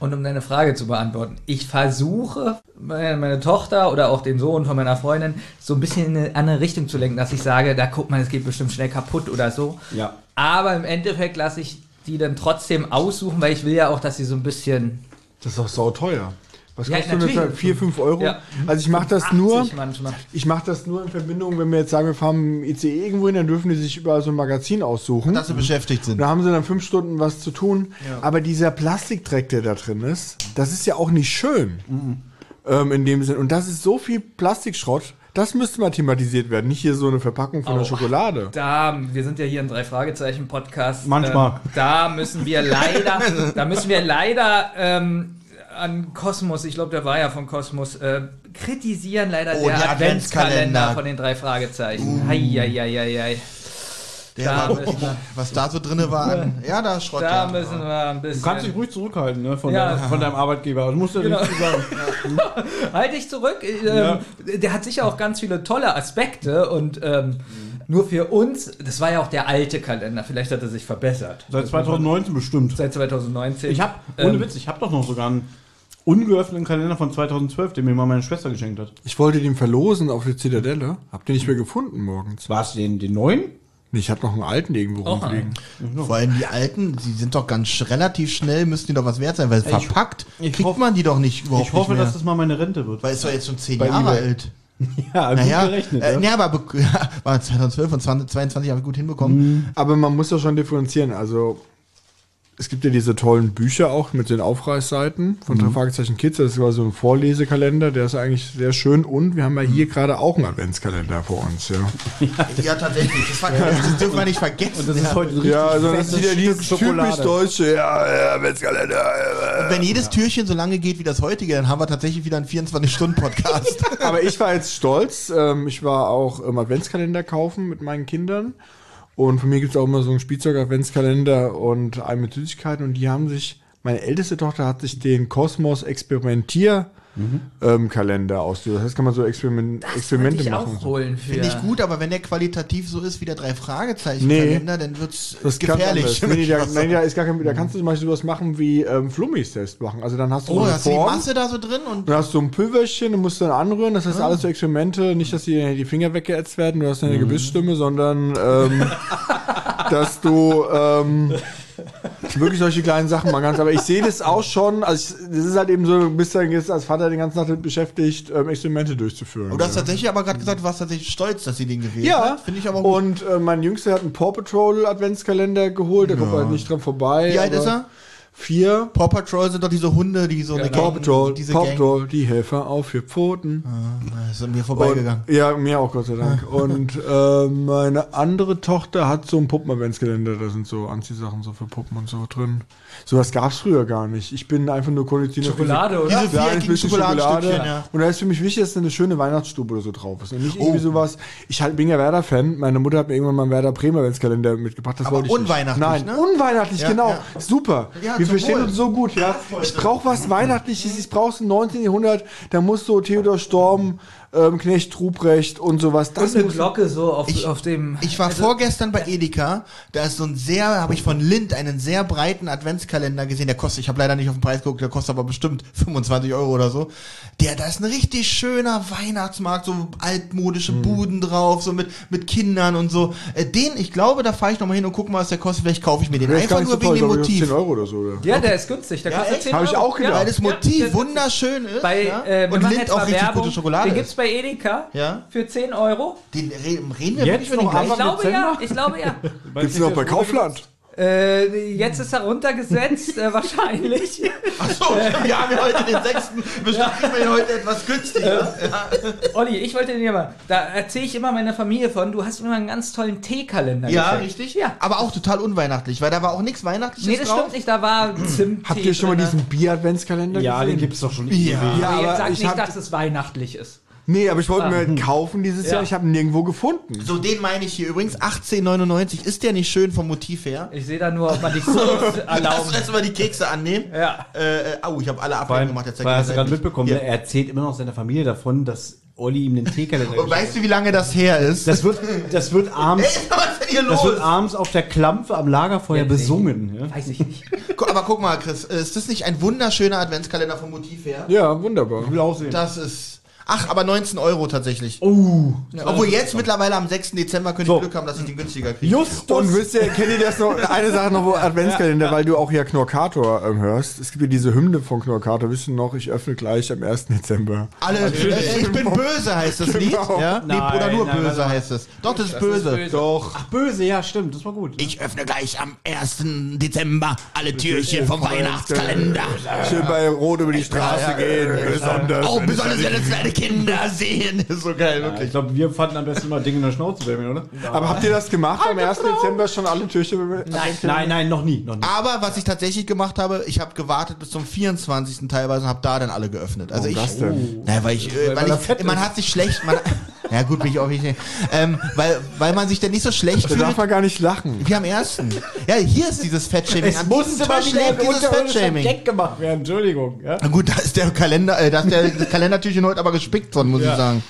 Und um deine Frage zu beantworten, ich versuche, meine, meine Tochter oder auch den Sohn von meiner Freundin so ein bisschen in eine andere Richtung zu lenken, dass ich sage, da guck mal, es geht bestimmt schnell kaputt oder so. Ja. Aber im Endeffekt lasse ich die dann trotzdem aussuchen, weil ich will ja auch, dass sie so ein bisschen. Das ist doch sauteuer. Was Ja, kostet natürlich. das? 4, 5 Euro? Ja. Also ich mache das 80 nur. manchmal. Ich mache das nur in Verbindung, wenn wir jetzt sagen, wir fahren im ICE irgendwo hin, dann dürfen die sich überall so ein Magazin aussuchen. Dass sie beschäftigt sind. Da haben sie dann fünf Stunden was zu tun. Aber dieser Plastikdreck, der da drin ist, das ist ja auch nicht schön. Ähm, in dem Sinn. Und das ist so viel Plastikschrott, das müsste mal thematisiert werden. Nicht hier so eine Verpackung von der Oh. Schokolade. Da, wir sind ja hier ein Drei-Fragezeichen-Podcast. Manchmal. Ähm, da müssen wir leider, da müssen wir leider ähm, an Kosmos, ich glaube, der war ja von Kosmos, äh, kritisieren leider Oh, der, der Adventskalender Adventskalender. von den drei Fragezeichen. Heieieiei. Der Da war, müssen wir- was da so drinne war. An, ja, da Schrott. Da ja. müssen wir ein bisschen. Du kannst dich ruhig zurückhalten, ne, von, Ja. deinem, von deinem Arbeitgeber. Das musst du ja Genau. nicht sagen. Halt dich zurück. Ähm, Der hat sicher auch ganz viele tolle Aspekte und ähm, nur für uns, das war ja auch der alte Kalender, vielleicht hat er sich verbessert. Seit 2019 bestimmt. Seit 2019. Ich habe, ohne Ähm, Witz, ich habe doch noch sogar einen ungeöffneten Kalender von 2012, den mir mal meine Schwester geschenkt hat. Ich wollte den verlosen auf der Zitadelle. Habt ihr nicht mehr gefunden morgens? War es den, den neuen? Nee, Ich habe noch einen alten irgendwo rumfliegen. Vor allem die alten, die sind doch ganz sch- relativ schnell, müssten die doch was wert sein, weil verpackt ich kriegt hoffe- man die doch nicht überhaupt Ich hoffe, nicht mehr. dass das mal meine Rente wird. weil es doch jetzt schon zehn Bei Jahre alt. Ja, gut Naja, gerechnet. äh, ja. nee, aber be- ja, war 2012 und 2022 haben wir gut hinbekommen. Aber man muss ja schon differenzieren. Also es gibt ja diese tollen Bücher auch mit den Aufreißseiten von drei Fragezeichen Kids. Das war so ein Vorlesekalender, der ist eigentlich sehr schön. Und wir haben ja hier gerade auch einen Adventskalender vor uns. Ja, Ja, tatsächlich. Das, war, das dürfen wir nicht vergessen. Und das ist ja. heute ein richtig ja also das ist wieder Stück dieses Schokolade. typisch deutsche ja, ja, Adventskalender. äh, Wenn jedes Türchen so lange geht wie das heutige, dann haben wir tatsächlich wieder einen 24-Stunden-Podcast. Aber ich war jetzt stolz. Ähm, ich war auch im Adventskalender kaufen mit meinen Kindern. Und von mir gibt es auch immer so einen Spielzeug-Adventskalender und einen mit Süßigkeiten. Und die haben sich, meine älteste Tochter hat sich den Kosmos Experimentier ähm, Kalender ausgesucht. Das heißt, kann man so Experiment, Experimente ich machen. auch holen für. Finde ich gut, aber wenn der qualitativ so ist wie der drei Fragezeichen Nee. Kalender, dann wird's Das kann gefährlich. anders. Nee, nee, da, nein, da, ist gar kein, da kannst du zum Beispiel sowas machen wie ähm, Flummis-Test machen. Also dann hast du oh, eine hast du die Form, Masse da so drin und dann hast du ein Pülverchen und musst dann anrühren. Das heißt, Ah. alles so Experimente. Nicht, dass dir die Finger weggeätzt werden, du hast Mhm. eine Gebissstimme, sondern ähm, dass du ähm, wirklich solche kleinen Sachen machen kannst. Aber ich sehe das auch schon, also ich, das ist halt eben so, du bist dann jetzt als Vater den ganzen Tag damit beschäftigt, ähm, Experimente durchzuführen. Und du hast tatsächlich aber gerade gesagt, du warst tatsächlich stolz, dass sie den gewählt ja, hat. Finde ich aber gut. Und äh, mein Jüngster hat einen Paw Patrol Adventskalender geholt, da kommt man halt nicht dran vorbei. Wie alt ist er? Vier. Paw Patrol sind doch diese Hunde, die so eine Paw Gang, Patrol, diese Paw Gang. Patrol, die Helfer auf vier Pfoten. Das ist an mir vorbeigegangen. Und, ja, mir auch, Gott sei Dank. Und äh, meine andere Tochter hat so einen Puppen-Adventskalender, da sind so Anziehsachen so für Puppen und so drin. Sowas gab's früher gar nicht. Ich bin einfach nur konditioniert. auf Schokolade, oder? Diese Ja, ein bisschen Schokolade. ja. Und da ist für mich wichtig, dass da eine schöne Weihnachtsstube oder so drauf ist. Und nicht Oh. irgendwie sowas. Ich halt, bin ja Werder-Fan. Meine Mutter hat mir irgendwann mal einen Werder Bremer Adventskalender mitgebracht. Das Aber wollte ich unweihnachtlich, nicht. Nein, ne? unweihnachtlich, Ja, genau. ja. Super. Ja, Wir verstehen Wohl. uns so gut, ja. Ich brauche was Weihnachtliches. Ich brauche es im 19. Jahrhundert. Da muss so Theodor Storm, ähm, Knecht Ruprecht und sowas. Das Und eine muss Glocke so auf, Ich- auf dem. Ich war vorgestern bei Edeka, da ist so ein sehr, habe ich von Lind einen sehr breiten Adventskalender gesehen, der kostet, ich habe leider nicht auf den Preis geguckt, der kostet aber bestimmt 25 Euro oder so. Der, da ist ein richtig schöner Weihnachtsmarkt, so altmodische Hm. Buden drauf, so mit, mit Kindern und so. Äh, Den, ich glaube, da fahre ich nochmal hin und gucke mal, was der kostet, vielleicht kaufe ich mir den. Einfach nur so wegen dem Motiv. 10 Euro oder so. Oder? ja, der ist günstig. Der Ja, kostet echt? 10 Hab ich Euro. auch gedacht. Weil das Ja, Motiv das- wunderschön ist. Bei, ja? äh, und Lind auch richtig Werbung. gute Schokolade Den ist. gibt's bei Edeka Ja. für 10 Euro. Den re- reden wir Jetzt den noch. Ich glaube ja, Dezember? ich glaube ja. Gibt's noch bei Kaufland? Äh, jetzt ist er runtergesetzt, äh, wahrscheinlich. Achso, wir haben ja heute den sechsten. Bestimmt kriegen wir ihn heute etwas günstiger. Olli, ich wollte dir mal, da erzähle ich immer meiner Familie von, du hast immer einen ganz tollen Teekalender. Ja, geschenkt. richtig. Ja. Aber auch total unweihnachtlich, weil da war auch nichts Weihnachtliches Nee, das drauf. stimmt nicht, da war Zimt. Habt ihr schon mal diesen Bier-Adventskalender Ja, den gesehen? gibt's doch schon. Ja. Ja, aber jetzt aber sag ich nicht, dass es weihnachtlich ist. Nee, aber ich wollte mir halt kaufen dieses Ja. Jahr. Ich habe ihn nirgendwo gefunden. So, den meine ich hier übrigens. 1899. Ist der nicht schön vom Motiv her? Ich sehe da nur, ob man dich so Lass erlauben. uns erstmal die Kekse annehmen. Ja. Äh, äh, au, ich habe alle Ablenkungen gemacht. Jetzt weil ich hast du gerade mitbekommen, Hier. ne? er erzählt immer noch seiner Familie davon, dass Olli ihm den Teekalender Und weißt du, wie lange das her ist? Das wird, das wird Ey, abends, was ist denn hier das wird los? abends auf der Klampfe am Lagerfeuer Jetzt besungen. Ja? Weiß ich nicht. Aber guck mal, Chris, ist das nicht ein wunderschöner Adventskalender vom Motiv her? Ja, wunderbar. Ich will auch sehen. Das ist. Ach, aber 19 Euro tatsächlich. Oh, Obwohl jetzt mittlerweile am 6. Dezember könnte So. ich Glück haben, dass ich den günstiger kriege. Justus. Und wisst ihr, kennt ihr das noch? Eine Sache noch, wo Adventskalender, weil du auch ja Knorkator ähm, hörst. Es gibt ja diese Hymne von Knorkator. Wisst ihr noch, ich öffne gleich am 1. Dezember. Alle, äh, ich bin böse heißt das Lied. Genau. Ja? Nee, Nein, oder nur nein, böse mal. heißt es. Doch, das ist böse. böse. Doch. Ach, böse, ja, stimmt, das war gut. Ich öffne gleich am 1. Dezember alle Türchen vom Weihnachtskalender. Schön bei Rot über die Straße Ja, ja, gehen. besonders. Oh, besonders es wenn es kleine Kinder sehen. Ist so geil, Ja, ich wirklich. glaube, wir fanden am besten mal Dinge in der Schnauze wärmen, oder? Aber habt ihr das gemacht am 1. Dezember schon alle Türchen? Nein, Nein, nein, noch nie. Noch nie. Aber was ich tatsächlich gemacht habe, ich habe gewartet bis zum 24. teilweise und habe da dann alle geöffnet. Also Warum ich, das denn? Naja, weil ich, Weil weil er ich man hat sich schlecht, man, ja gut, bin ich auch nicht, ähm, weil, weil man sich dann nicht so schlecht Da fühlt. darf man gar nicht lachen. Wie am ersten. Ja, hier ist dieses Fettshaming. An diesem Tisch lebt dieses Fettshaming. Gag gemacht werden, Entschuldigung. Ja? Na gut, da ist der Kalender, äh, da ist der Kalendertürchen heute aber gespickt von, muss Ja. ich sagen.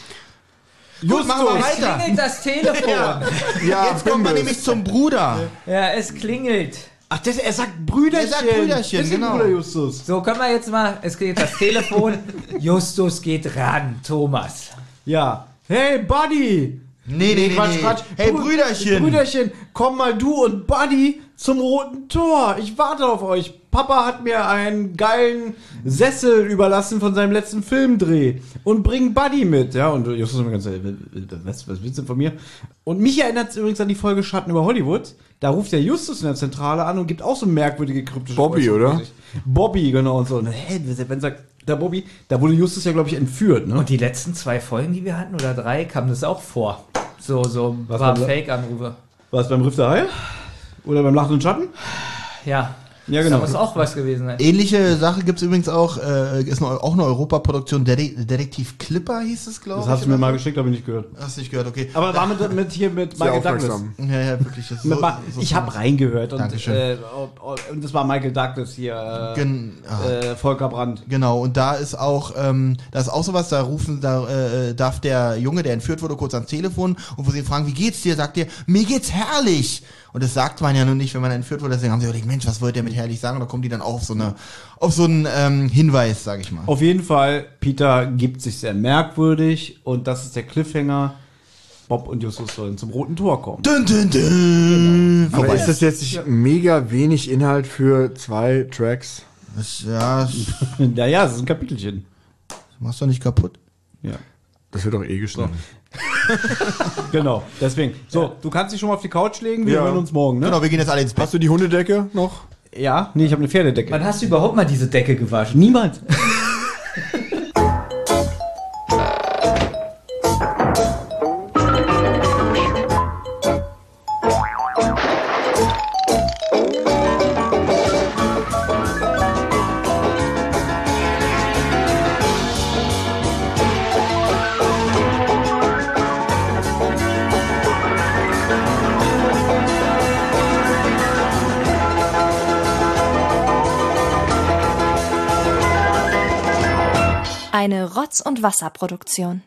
Gut, machen wir Es weiter. klingelt das Telefon. Ja. Ja, Jetzt kommen wir Bimbis. nämlich zum Bruder. Ja, es klingelt. Ach, das, er sagt Brüderchen. Er sagt Brüderchen, Bisschen genau. Bruder Justus. So, können wir jetzt mal, es geht das Telefon. Justus geht ran, Thomas. Ja. Hey, Buddy. Nee, nee, nee, Quatsch, nee. Quatsch. Hey, Brü- Brüderchen. Brüderchen, komm mal du und Buddy zum roten Tor. Ich warte auf euch. Papa hat mir einen geilen Sessel überlassen von seinem letzten Filmdreh und bring Buddy mit. Ja, und Justus immer ganz, was, was willst du denn von mir? Und mich erinnert es übrigens an die Folge Schatten über Hollywood. Da ruft der Justus in der Zentrale an und gibt auch so merkwürdige kryptische Bobby, oder? Bobby, genau. Und so. Und, hä, wenn sagt der Bobby, da wurde Justus ja, glaube ich, entführt. Ne? Und die letzten zwei Folgen, die wir hatten, oder drei, kam das auch vor. So, so ein Was paar war das? Fake-Anrufe. War es beim Riff der Haie? Oder beim Lachenden Schatten? Ja. Ja, Da genau. muss auch was gewesen sein. Ähnliche Sache gibt's übrigens auch, äh, ist eine, auch eine Europaproduktion, Detektiv Clipper hieß es, glaube ich. Das hast du mir mal geschickt, habe ich nicht gehört. Hast du nicht gehört, okay. Aber war mit, mit hier mit Michael Douglas. Ja, ja, wirklich. Das ist Mit so, so ich habe reingehört und, Dankeschön. äh, und das war Michael Douglas hier, äh, Gen ah. äh, Volker Brandt. Genau, und da ist auch, ähm, da ist auch sowas, da rufen, da äh, darf der Junge, der entführt wurde, kurz ans Telefon und wo sie ihn fragen, wie geht's dir, sagt er, mir geht's herrlich. Und das sagt man ja nur nicht, wenn man entführt wurde, deswegen haben sie überlegt, Mensch, was wollte er mit herrlich sagen? Und da kommen die dann auch auf so eine, auf so einen ähm, Hinweis, sag ich mal. Auf jeden Fall, Peter gibt sich sehr merkwürdig und das ist der Cliffhanger. Bob und Justus sollen zum roten Tor kommen. Dün, dün, dün. Aber Vorbei. ist das jetzt nicht mega wenig Inhalt für zwei Tracks? Das, ja, das Naja, es ist ein Kapitelchen. machst du nicht kaputt. Ja. Das wird doch eh geschnitten. Genau, deswegen. So, du kannst dich schon mal auf die Couch legen, wir Ja. hören uns morgen, ne? Genau, wir gehen jetzt alle ins Bett. Hast du die Hundedecke noch? Ja, nee, ich habe eine Pferdedecke. Wann hast du überhaupt mal diese Decke gewaschen? Niemals. Rotz- und Wasserproduktion.